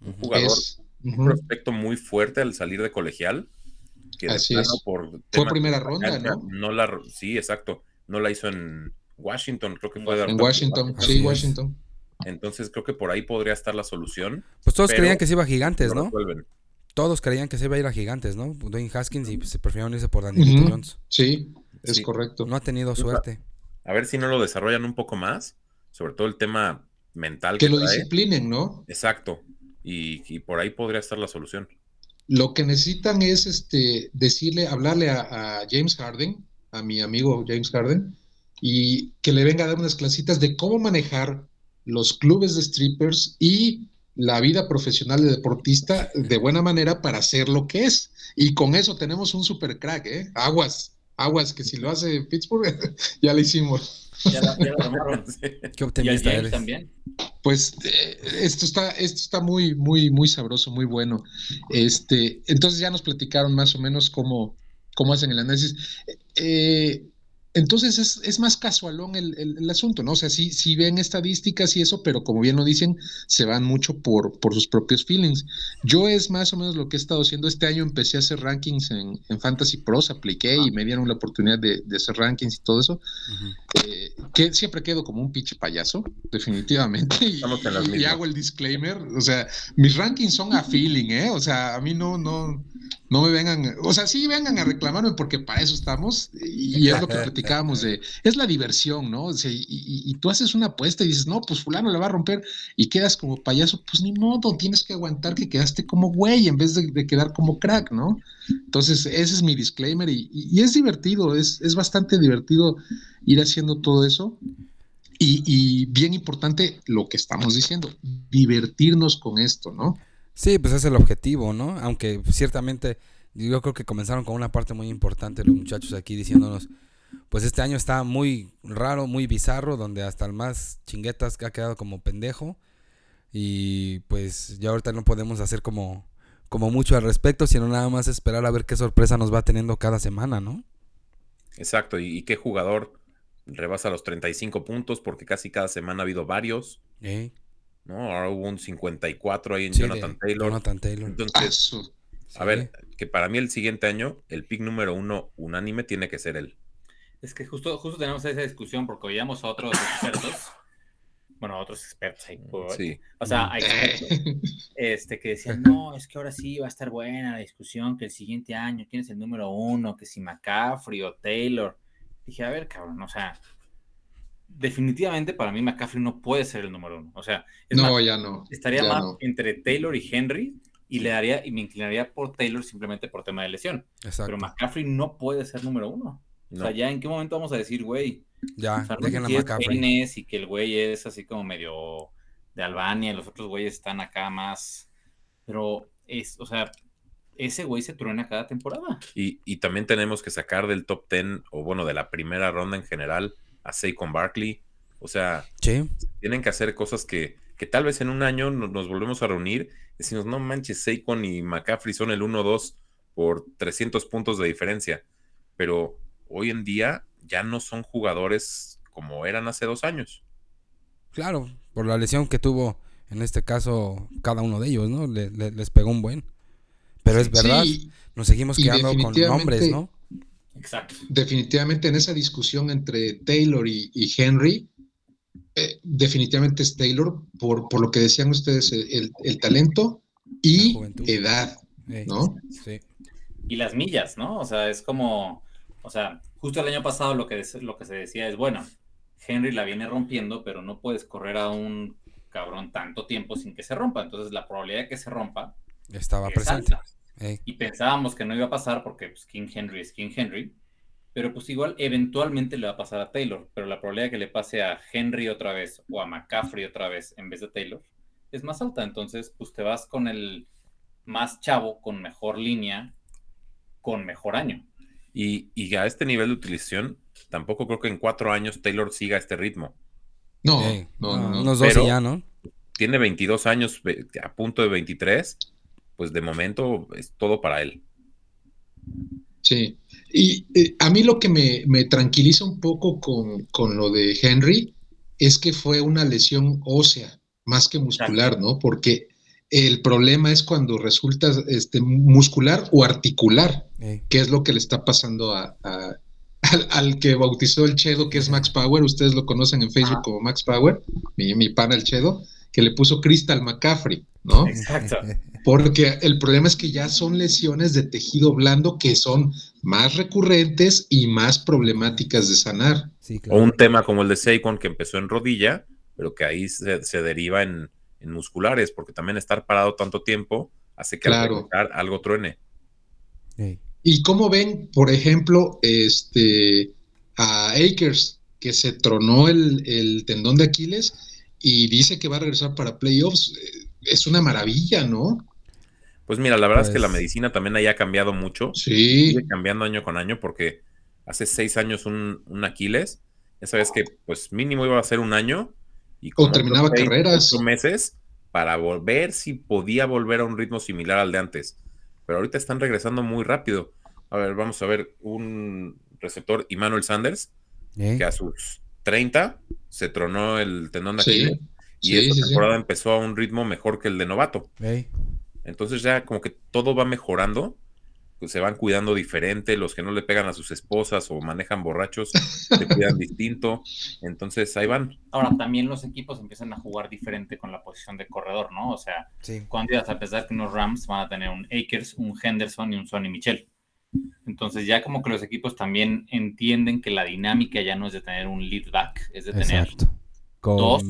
un jugador, un prospecto muy fuerte al salir de colegial Así es. fue primera ronda, ¿no? No la, sí, exacto. No la hizo en Washington, creo que fue En Washington, sí, Washington. Entonces creo que por ahí podría estar la solución. Pues todos creían que se iba a gigantes, ¿no? Todos creían que se iba a ir a gigantes, ¿no? Dwayne Haskins y se prefirieron irse por Daniel Jones. Sí, es correcto. No ha tenido suerte. A ver si no lo desarrollan un poco más, sobre todo el tema mental. Que, lo disciplinen, ¿no? Exacto. y por ahí podría estar la solución. Lo que necesitan es este, decirle, hablarle a, James Harden, a mi amigo James Harden, y que le venga a dar unas clasitas de cómo manejar los clubes de strippers y la vida profesional de deportista de buena manera para hacer lo que es. Y con eso tenemos un super crack, ¿eh? Aguas, aguas, que si lo hace Pittsburgh, ya lo hicimos. Ya la, Qué optimista eres. también. Pues eh, esto está, esto está muy, muy, muy sabroso, muy bueno. Este, entonces ya nos platicaron más o menos cómo, cómo hacen el análisis. Eh, entonces es, es, más casualón el, el, asunto, ¿no? O sea, sí, sí ven estadísticas y eso, pero como bien lo dicen, se van mucho por, por sus propios feelings. Yo es más o menos lo que he estado haciendo. Este año empecé a hacer rankings en, en Fantasy Pros, apliqué y me dieron la oportunidad de, de hacer rankings y todo eso. Eh, que siempre quedo como un pinche payaso, definitivamente. Y, y, hago el disclaimer. O sea, mis rankings son a feeling, ¿eh? O sea, a mí no, no, no me vengan, o sea, sí vengan a reclamarme porque para eso estamos. Y es lo que platicábamos de, es la diversión, ¿no? O sea, y, tú haces una apuesta y dices, no, pues fulano le va a romper y quedas como payaso, pues ni modo, tienes que aguantar que quedaste como güey en vez de, quedar como crack, ¿no? Entonces, ese es mi disclaimer y, es divertido, es, es bastante divertido ir haciendo todo eso. Y, y bien importante lo que estamos diciendo, divertirnos con esto, ¿no? Sí, pues es el objetivo, ¿no? Aunque ciertamente yo creo que comenzaron con una parte muy importante los muchachos aquí diciéndonos, pues este año está muy raro, muy bizarro, donde hasta el más chinguetas ha quedado como pendejo y pues ya ahorita no podemos hacer como como mucho al respecto, sino nada más esperar a ver qué sorpresa nos va teniendo cada semana, ¿no? Exacto, y, qué jugador rebasa los 35 puntos porque casi cada semana ha habido varios. ¿no? Ahora hubo un 54 ahí en Jonathan, Taylor. Jonathan Taylor. Entonces, a ver, que para mí el siguiente año, el pick número uno unánime tiene que ser él. Es que justo, justo tenemos esa discusión porque oíamos a otros expertos, bueno, a otros expertos ahí, por- Sí. o sea, expertos, este, que decían, no, es que ahora sí va a estar buena la discusión, que el siguiente año, ¿quién es el número uno? Que si McCaffrey o Taylor. Dije, a ver, cabrón, o sea, definitivamente para mí McCaffrey no puede ser el número uno. O sea, es No, más, ya no. estaría ya más no. entre Taylor y Henry y le daría, y me inclinaría por Taylor simplemente por tema de lesión. Exacto. Pero McCaffrey no puede ser número uno. O No. sea, ya en qué momento vamos a decir, güey, Ya, o sea, dejen a sé si es McCaffrey. peines y que el güey es así como medio de Albania y los otros güeyes están acá más. Pero es, o sea, ese güey se truena cada temporada. Y, y también tenemos que sacar del top 10, o bueno, de la primera ronda en general, a Saquon Barkley. O sea, Sí, tienen que hacer cosas que, que tal vez en un año nos, nos volvemos a reunir y decimos, no manches, Saquon y McCaffrey son el 1-2 por 300 puntos de diferencia. Pero hoy en día ya no son jugadores como eran hace dos años. claro, por la lesión que tuvo en este caso cada uno de ellos, ¿no? Le- le- les pegó un buen. Pero es verdad, Sí, nos seguimos quedando con nombres, ¿no? Exacto. definitivamente en esa discusión entre Taylor y, y Henry, eh, definitivamente es Taylor por, por lo que decían ustedes, el, el- talento y edad, Ey, ¿no? Sí, Y las millas, ¿no? O sea, es como, o sea, justo el año pasado lo que, lo que se decía es, bueno, Henry la viene rompiendo, pero no puedes correr a un cabrón tanto tiempo sin que se rompa. Entonces la probabilidad de que se rompa estaba es presente. Y pensábamos que no iba a pasar porque pues, King Henry es King Henry, pero pues igual eventualmente le va a pasar a Taylor, pero la probabilidad de que le pase a Henry otra vez o a McCaffrey otra vez en vez de Taylor es más alta. Entonces, pues te vas con el más chavo, con mejor línea, con mejor año. Y, y a este nivel de utilización, tampoco creo que en cuatro años Taylor siga este ritmo. No, no, no, no. Unos dos Pero- y ya, ¿no? Tiene 22 años, a punto de 23, pues de momento es todo para él. Sí. Y eh, a mí lo que me, me tranquiliza un poco con, con lo de Henry es que fue una lesión ósea, más que muscular, ¿no? Porque el problema es cuando resulta este, muscular o articular, que es lo que le está pasando a, a- al, al que bautizó el Chedo, que es Max Power. Ustedes lo conocen en Facebook como Max Power, mi, mi pana el Chedo, que le puso Crystal McCaffrey, ¿no? Exacto. Porque el problema es que ya son lesiones de tejido blando que son más recurrentes y más problemáticas de sanar. Sí, O un tema como el de Saquon que empezó en rodilla, pero que ahí se, se deriva en, en musculares, porque también estar parado tanto tiempo hace que al Claro. algo truene. ¿Y cómo ven, por ejemplo, este a Akers, que se tronó el, el tendón de Aquiles y dice que va a regresar para playoffs? Eh, Es una maravilla, ¿no? Pues mira, la verdad es que la Pues- medicina también ahí ha cambiado mucho. Sí, sigue cambiando año con año porque hace seis años un, un Aquiles, ya sabes que pues mínimo iba a ser un año y como terminaba seis, carreras. ocho meses para volver si podía volver a un ritmo similar al de antes. Pero ahorita están regresando muy rápido. A ver, vamos a ver un receptor, Emmanuel Sanders, ey, que a sus 30 se tronó el tendón de sí, Aquiles y sí, esta sí, sí. temporada empezó a un ritmo mejor que el de novato. Entonces ya como que todo va mejorando, se van cuidando diferente, los que no le pegan a sus esposas o manejan borrachos se cuidan distinto, entonces ahí van. Ahora, también los equipos empiezan a jugar diferente con la posición de corredor, ¿no? O sea, Sí, cuando ibas a pensar que unos Rams van a tener un Akers, un Henderson y un Sonny Michel. Entonces ya como que los equipos también entienden que la dinámica ya no es de tener un lead back, es de tener exacto. dos.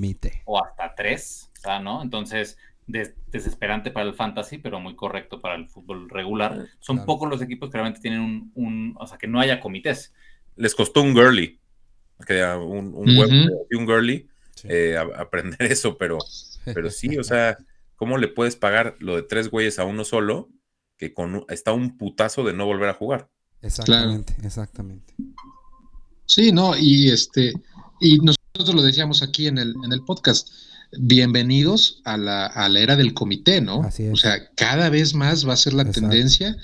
O hasta tres, o sea, ¿no? Entonces, des- desesperante para el fantasy, pero muy correcto para el fútbol regular. Son Claro. pocos los equipos que realmente tienen un, un- o sea, que no haya comités. Les costó un girly, que un, un, web- un girly Sí. eh, a- aprender eso, pero, pero sí, o sea, ¿cómo le puedes pagar lo de tres güeyes a uno solo que con un- está un putazo de no volver a jugar? Exactamente, exactamente. Sí, no, y este, y nosotros lo decíamos aquí en el, en el podcast. Bienvenidos a la, a la era del comité, ¿no? Así es. O sea, cada vez más va a ser la Exacto. tendencia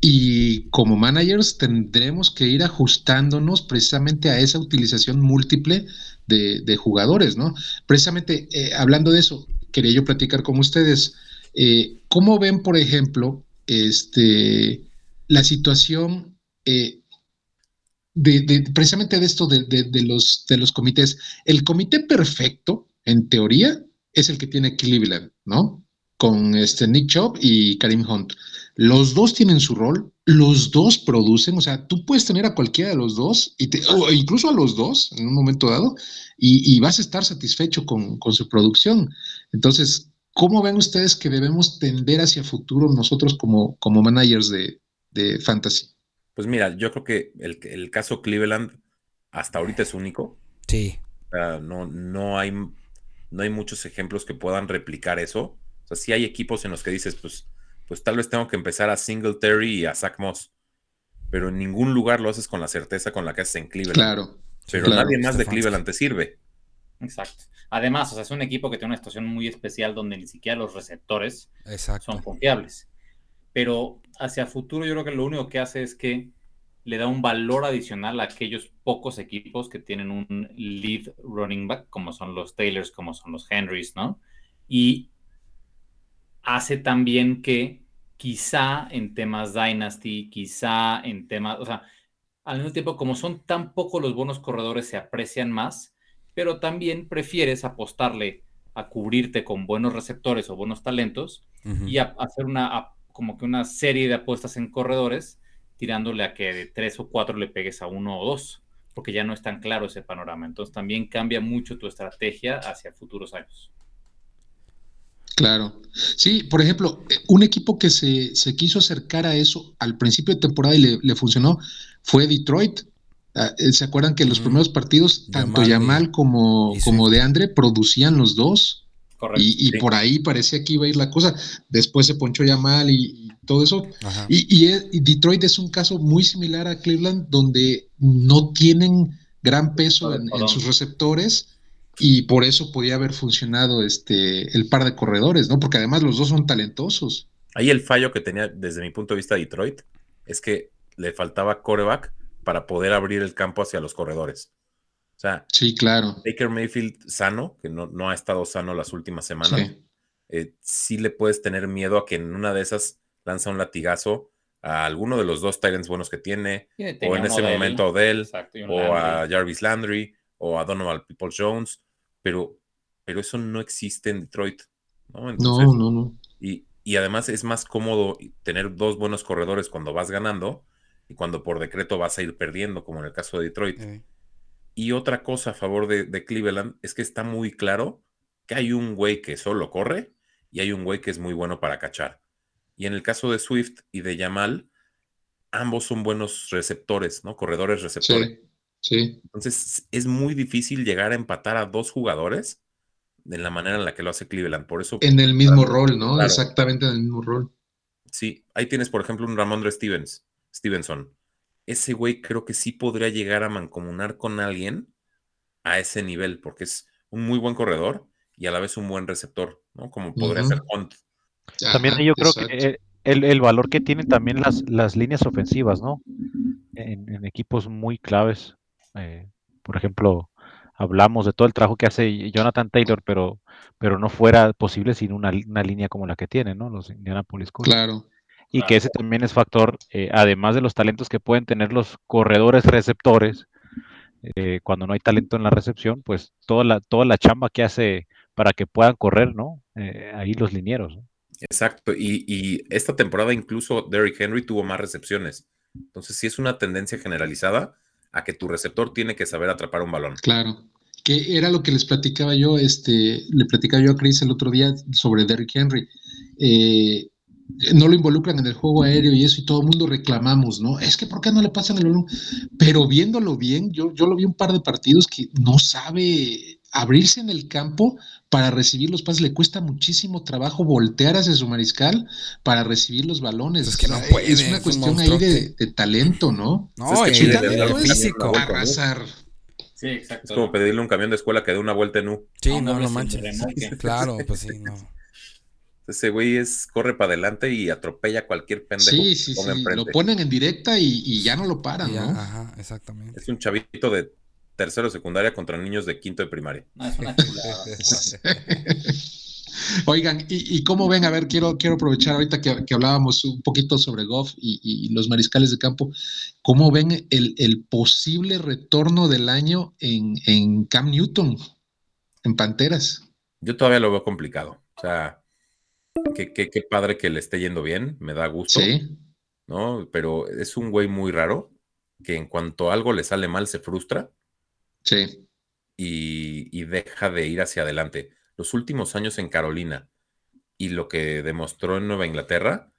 y como managers tendremos que ir ajustándonos precisamente a esa utilización múltiple de, de jugadores, ¿no? Precisamente eh, hablando de eso, quería yo platicar con ustedes. Eh, ¿Cómo ven, por ejemplo, este, la situación eh, de, precisamente de esto de, los, de los comités. El comité perfecto, en teoría, es el que tiene Cleveland, ¿no? Con este Nick Chubb y Karim Hunt. Los dos tienen su rol, los dos producen, o sea, tú puedes tener a cualquiera de los dos, y o incluso a los dos en un momento dado, y, vas a estar satisfecho con, su producción. Entonces, ¿cómo ven ustedes que debemos tender hacia futuro nosotros como, como managers de, de fantasy? Pues mira, yo creo que el, el, caso Cleveland hasta ahorita es único. Sí. no, no, hay, no hay muchos ejemplos que puedan replicar eso. O sea, sí hay equipos en los que dices, pues pues tal vez tengo que empezar a Singletary y a Zach Moss. Pero en ningún lugar lo haces con la certeza con la que haces en Cleveland. Claro. Pero nadie más de Cleveland te sirve. Exacto. Además, o sea, es un equipo que tiene una situación muy especial donde ni siquiera los receptores son confiables. Pero hacia futuro yo creo que lo único que hace es que le da un valor adicional a aquellos pocos equipos que tienen un lead running back, como son los Taylors, como son los Henrys, ¿no? Y hace también que quizá en temas Dynasty, quizá en temas, o sea, al mismo tiempo como son tan pocos los buenos corredores se aprecian más, pero también prefieres apostarle a cubrirte con buenos receptores o buenos talentos y a, hacer una como que una serie de apuestas en corredores tirándole a que de tres o cuatro le pegues a uno o dos, porque ya no es tan claro ese panorama. Entonces también cambia mucho tu estrategia hacia futuros años. Claro. Sí, por ejemplo, un equipo que se, quiso acercar a eso al principio de temporada y le, funcionó fue Detroit. Ah, eh, ¿Se acuerdan que los primeros partidos, tanto Yamal, como, como de Andre, producían los dos? y, por ahí parecía que iba a ir la cosa. Después se ponchó Yamal y, todo eso. Y, y, Detroit es un caso muy similar a Cleveland, donde no tienen gran peso en sus receptores y por eso podía haber funcionado este el par de corredores, ¿no? Porque además los dos son talentosos. Ahí el fallo que tenía desde mi punto de vista Detroit es que le faltaba coreback para poder abrir el campo hacia los corredores. O sea, sí, claro. Baker Mayfield sano, que no, no ha estado sano las últimas semanas, sí. Eh, sí. le puedes tener miedo a que en una de esas lanza un latigazo a alguno de los dos Titans buenos que tiene, o en ese momento a Odell, o a Jarvis Landry, o a Donovan People Jones pero, pero eso no existe en Detroit. No, no, no, Y, además es más cómodo tener dos buenos corredores cuando vas ganando y cuando por decreto vas a ir perdiendo, como en el caso de Detroit. Y otra cosa a favor de, Cleveland es que está muy claro que hay un güey que solo corre y hay un güey que es muy bueno para cachar. Y en el caso de Swift y de Yamal, ambos son buenos receptores, ¿no? Corredores receptores. Entonces es muy difícil llegar a empatar a dos jugadores de la manera en la que lo hace Cleveland. Por eso. En el mismo rol, ¿no? Exactamente en el mismo rol. Sí, ahí tienes, por ejemplo, un Ramondre Stevens, Stevenson. Ese güey creo que sí podría llegar a mancomunar con alguien a ese nivel, porque es un muy buen corredor y a la vez un buen receptor, ¿no? Como podría ser Hunt. También yo creo que el, valor que tienen también las, las líneas ofensivas, ¿no? en, equipos muy claves. Eh, por ejemplo, hablamos de todo el trabajo que hace Jonathan Taylor, pero, pero no fuera posible sin una, línea como la que tienen, ¿no? Los Indianapolis Colts. Claro. Y que ese también es factor, eh, además de los talentos que pueden tener los corredores receptores, eh, cuando no hay talento en la recepción, pues toda la, toda la chamba que hace para que puedan correr, ¿no? ahí los linieros. Exacto. Y, y, esta temporada incluso Derrick Henry tuvo más recepciones. Entonces, sí es una tendencia generalizada a que tu receptor tiene que saber atrapar un balón. Claro, que era lo que les platicaba yo, este, le platicaba yo a Chris el otro día sobre Derrick Henry. Eh, no lo involucran en el juego aéreo y eso, y todo el mundo reclamamos, ¿no? Es que ¿por qué no le pasan el balón? Pero viéndolo bien, yo, yo lo vi un par de partidos que no sabe abrirse en el campo para recibir los pases. Le cuesta muchísimo trabajo voltear hacia su mariscal para recibir los balones. Es, que no puede, es una cuestión ahí de, talento, ¿no? No, es que físico. Arrasar. Sí, exacto. Es como pedirle un camión de escuela que dé una vuelta en U. Sí, no, no, manches. claro, pues sí, no. Ese güey es, corre para adelante y atropella a cualquier pendejo. Sí, sí, sí. Lo ponen en directa y, ya no lo paran, ¿no? Ajá, exactamente. Es un chavito de tercero secundaria contra niños de quinto de primaria. Oigan, ¿y, cómo ven? A ver, quiero, quiero aprovechar ahorita que, hablábamos un poquito sobre Goff y, los mariscales de campo, ¿cómo ven el, posible retorno del año en, Cam Newton, en Panteras? Yo todavía lo veo complicado. O sea, qué, qué, padre que le esté yendo bien, me da gusto. Sí. ¿No? Pero es un güey muy raro que en cuanto algo le sale mal se frustra. Sí. y deja de ir hacia adelante los últimos años en Carolina y lo que demostró en Nueva Inglaterra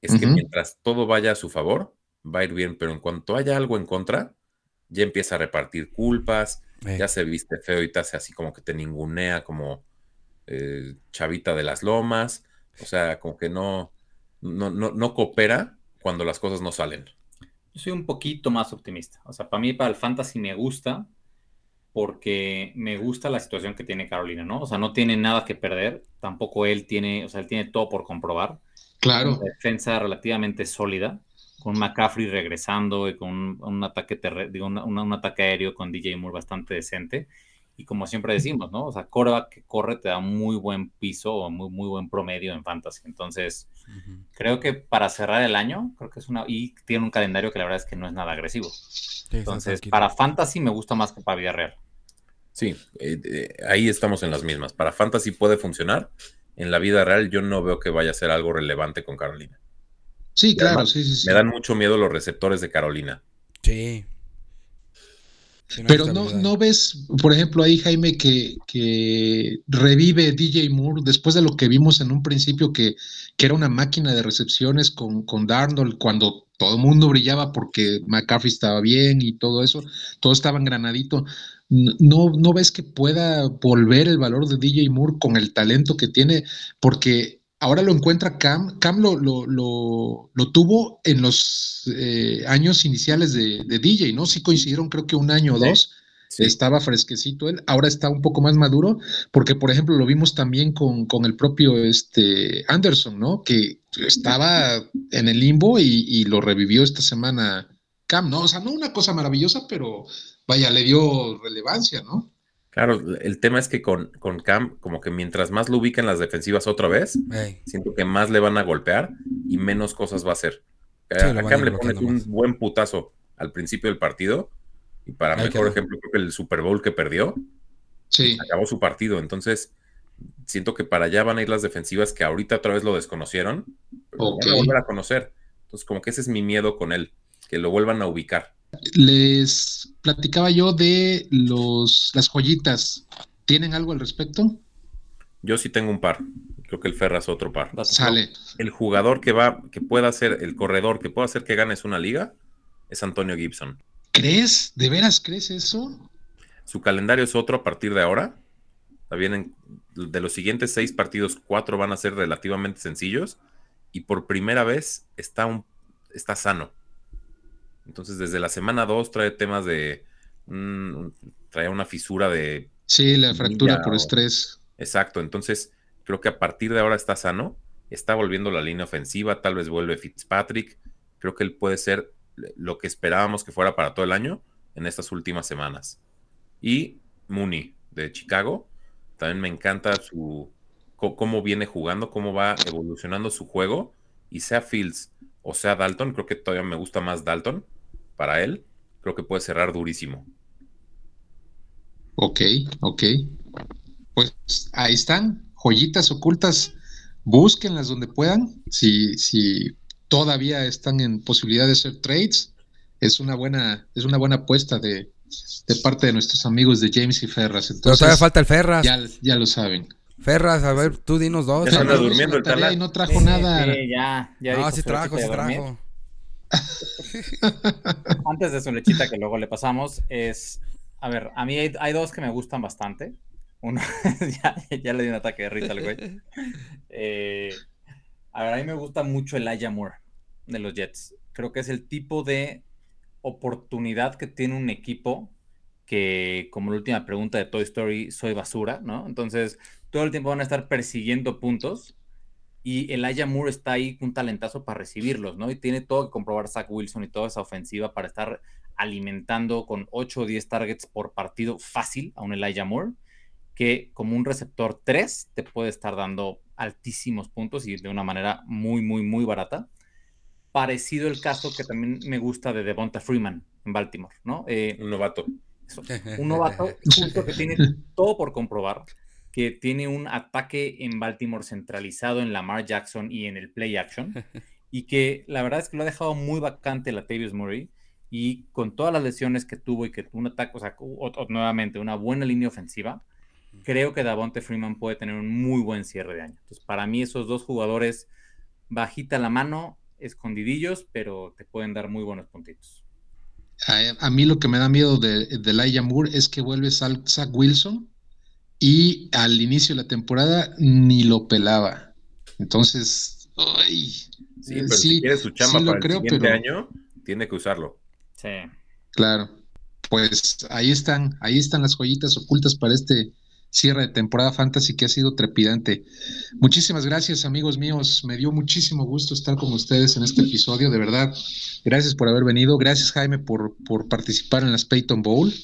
es que mientras todo vaya a su favor, va a ir bien, pero en cuanto haya algo en contra, ya empieza a repartir culpas, ya se viste feo y te hace así como que te ningunea como eh, chavita de las lomas, o sea, como que no, no, no, no coopera cuando las cosas no salen. Yo soy un poquito más optimista. O sea, para mí, para el fantasy me gusta, porque me gusta la situación que tiene Carolina, ¿no? O sea, no tiene nada que perder, tampoco él tiene, o sea, él tiene todo por comprobar. Claro. Una defensa relativamente sólida, con McCaffrey regresando y con un, ataque digo, un ataque aéreo con DJ Moore bastante decente. Y como siempre decimos, ¿no? O sea, Corva que corre te da muy buen piso o muy, muy buen promedio en fantasy. Entonces, creo que para cerrar el año, creo que es una. Y tiene un calendario que la verdad es que no es nada agresivo. Entonces, para fantasy me gusta más que para vida real. Sí, eh, eh, ahí estamos en las mismas. Para fantasy puede funcionar. En la vida real yo no veo que vaya a ser algo relevante con Carolina. Sí, claro, sí, sí, Me dan mucho miedo los receptores de Carolina. Sí. Pero no, no ves, por ejemplo, ahí Jaime, que, que, revive DJ Moore después de lo que vimos en un principio, que, que era una máquina de recepciones con, con Darnold, cuando todo el mundo brillaba porque McCaffrey estaba bien y todo eso, todo estaba engranadito. No, no ves que pueda volver el valor de DJ Moore con el talento que tiene, porque ahora lo encuentra Cam. Cam lo, lo, lo, tuvo en los eh, años iniciales de, DJ, ¿no? Sí coincidieron, creo que un año o dos. Estaba fresquecito él, ahora está un poco más maduro, porque por ejemplo lo vimos también con, el propio este Anderson, ¿no? Que estaba en el limbo y, y, lo revivió esta semana Cam, ¿no? O sea, no una cosa maravillosa, pero vaya, le dio relevancia, ¿no? Claro, el tema es que con, con Cam, como que mientras más lo ubican las defensivas otra vez, siento que más le van a golpear y menos cosas va a hacer. a, Cam le pones un buen putazo al principio del partido y para mí, por ejemplo, creo que el Super Bowl que perdió, sí. acabó su partido. Entonces, siento que para allá van a ir las defensivas que ahorita otra vez lo desconocieron, pero van a volver a conocer. Entonces, como que ese es mi miedo con él, que lo vuelvan a ubicar. Les platicaba yo de los, las joyitas. ¿Tienen algo al respecto? Yo sí tengo un par. Creo que el Ferras otro par. Sale. El jugador que va, que pueda ser, el corredor que pueda hacer que ganes una liga, es Antonio Gibson. ¿Crees? ¿De veras crees eso? Su calendario es otro a partir de ahora. Vienen de los siguientes seis partidos, cuatro van a ser relativamente sencillos. Y por primera vez está, un, está sano. Entonces, desde la semana 2 trae temas de. Mm, trae una fisura de. Sí, la fractura por estrés. Exacto. Entonces, creo que a partir de ahora está sano. Está volviendo la línea ofensiva. Tal vez vuelve Fitzpatrick. Creo que él puede ser lo que esperábamos que fuera para todo el año en estas últimas semanas. Y Mooney de Chicago. También me encanta su cómo viene jugando, cómo va evolucionando su juego. Y sea Fields o sea Dalton, creo que todavía me gusta más Dalton para él. Creo que puede cerrar durísimo. Ok, ok. Pues ahí están, joyitas ocultas. Búsquenlas donde puedan. Si, si todavía están en posibilidad de hacer trades, es una buena, es una buena apuesta de, parte de nuestros amigos de James y Ferras. Entonces, Pero todavía falta el Ferras. Ya, ya lo saben. Ferras, a ver, tú dinos dos. Ya anda durmiendo el. Y no trajo nada. ya, ya no, sí trajo, sí trajo. Antes de su lechita que luego le pasamos, es. A ver, a mí hay, dos que me gustan bastante. Uno, ya, le di un ataque de risa al güey. Eh, a ver, a mí me gusta mucho el Aya Moore de los Jets. Creo que es el tipo de oportunidad que tiene un equipo que, como la última pregunta de Toy Story, soy basura, ¿no? Entonces, todo el tiempo van a estar persiguiendo puntos y el Aya Moore está ahí un talentazo para recibirlos, ¿no? Y tiene todo que comprobar Zach Wilson y toda esa ofensiva para estar alimentando con 8 o 10 targets por partido fácil a un Elijah Moore. que como un receptor 3 te puede estar dando altísimos puntos y de una manera muy, muy, muy barata. Parecido el caso que también me gusta de Devonta Freeman en Baltimore, ¿no? Eh, un novato. un novato justo que tiene todo por comprobar, que tiene un ataque en Baltimore centralizado en Lamar Jackson y en el play action, y que la verdad es que lo ha dejado muy vacante la Tavius Murray, y con todas las lesiones que tuvo y que un ataque, o sea, nuevamente una buena línea ofensiva, creo que Davonte Freeman puede tener un muy buen cierre de año. Entonces, para mí esos dos jugadores, bajita la mano, escondidillos, pero te pueden dar muy buenos puntitos. A, mí lo que me da miedo de, de Laia Moore es que vuelve Zach Wilson y al inicio de la temporada ni lo pelaba. Entonces, ay, sí, pero si quiere su chamba para el siguiente año, tiene que usarlo. Sí. Claro. Pues ahí están, ahí están las joyitas ocultas para este cierre de temporada fantasy que ha sido trepidante. Muchísimas gracias, amigos míos. Me dio muchísimo gusto estar con ustedes en este episodio, de verdad. Gracias por haber venido. Gracias, Jaime, por, por participar en las Peyton Bowl.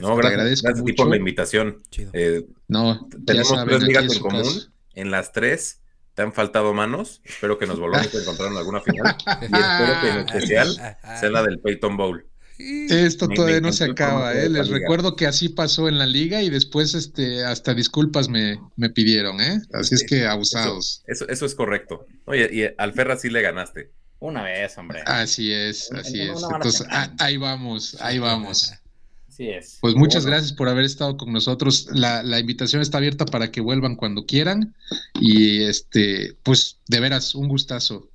No, gracias, gracias por la invitación. Eh, no, tenemos tres ligas en común. En las tres te han faltado manos. Espero que nos volvamos a encontrar en alguna final. y espero que en especial sea la del Peyton Bowl. Esto todavía no se acaba, ¿eh? Les recuerdo que así pasó en la liga y después este, hasta disculpas me, me pidieron, ¿eh? Así es que abusados. Eso, eso, es correcto. Oye, y al Ferra sí le ganaste. Una vez, hombre. Así es, así es. Entonces, ahí vamos, ahí vamos. Así es. Pues muchas gracias por haber estado con nosotros. La, la, invitación está abierta para que vuelvan cuando quieran. Y este, pues de veras, un gustazo.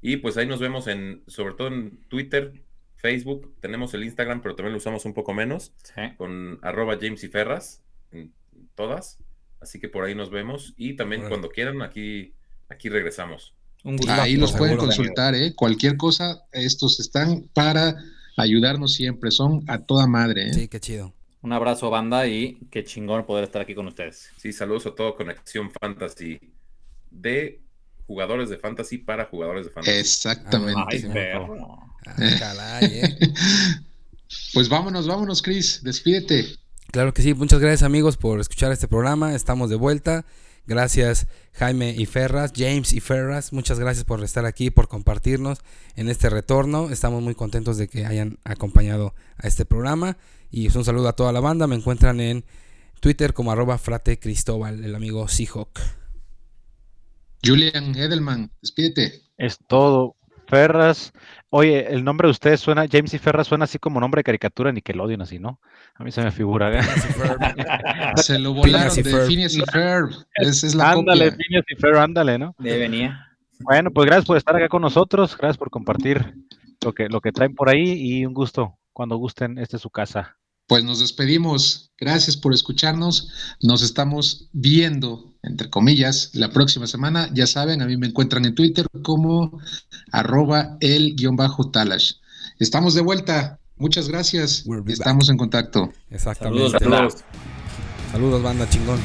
Y pues ahí nos vemos en, sobre todo en Twitter, Facebook, tenemos el Instagram, pero también lo usamos un poco menos, con arroba James y Ferras, en todas. Así que por ahí nos vemos. Y también cuando quieran, aquí, aquí regresamos. ahí los pueden consultar, ¿eh? Cualquier cosa, estos están para ayudarnos siempre, son a toda madre. ¿eh? Sí, qué chido. Un abrazo, banda, y qué chingón poder estar aquí con ustedes. Sí, saludos a todo Conexión Fantasy de jugadores de Fantasy para jugadores de Fantasy. Exactamente. ¿eh? Pues vámonos, vámonos, Chris, despídete. Claro que sí, muchas gracias amigos por escuchar este programa, estamos de vuelta. Gracias Jaime y Ferras, James y Ferras, muchas gracias por estar aquí, por compartirnos en este retorno. Estamos muy contentos de que hayan acompañado a este programa. Y un saludo a toda la banda. Me encuentran en Twitter como arroba frate Cristóbal, el amigo Seahawk. Julian Edelman, despídete. Es todo. Ferras. Oye, el nombre de ustedes suena, James y Ferras suena así como nombre de caricatura Nickelodeon, así, ¿no? A mí se me figura. ¿eh? se lo volaron de Phineas y Ferb. Esa es la ándale, Phineas y Ferb, ándale, ¿no? De venía. Bueno, pues gracias por estar acá con nosotros, gracias por compartir lo que, lo que traen por ahí y un gusto. Cuando gusten, esta es su casa. Pues nos despedimos. Gracias por escucharnos. Nos estamos viendo, entre comillas, la próxima semana. Ya saben, a mí me encuentran en Twitter como arroba el guion bajo talash. Estamos de vuelta. Muchas gracias. Estamos en contacto. Exactamente. Saludos, Saludos banda chingón.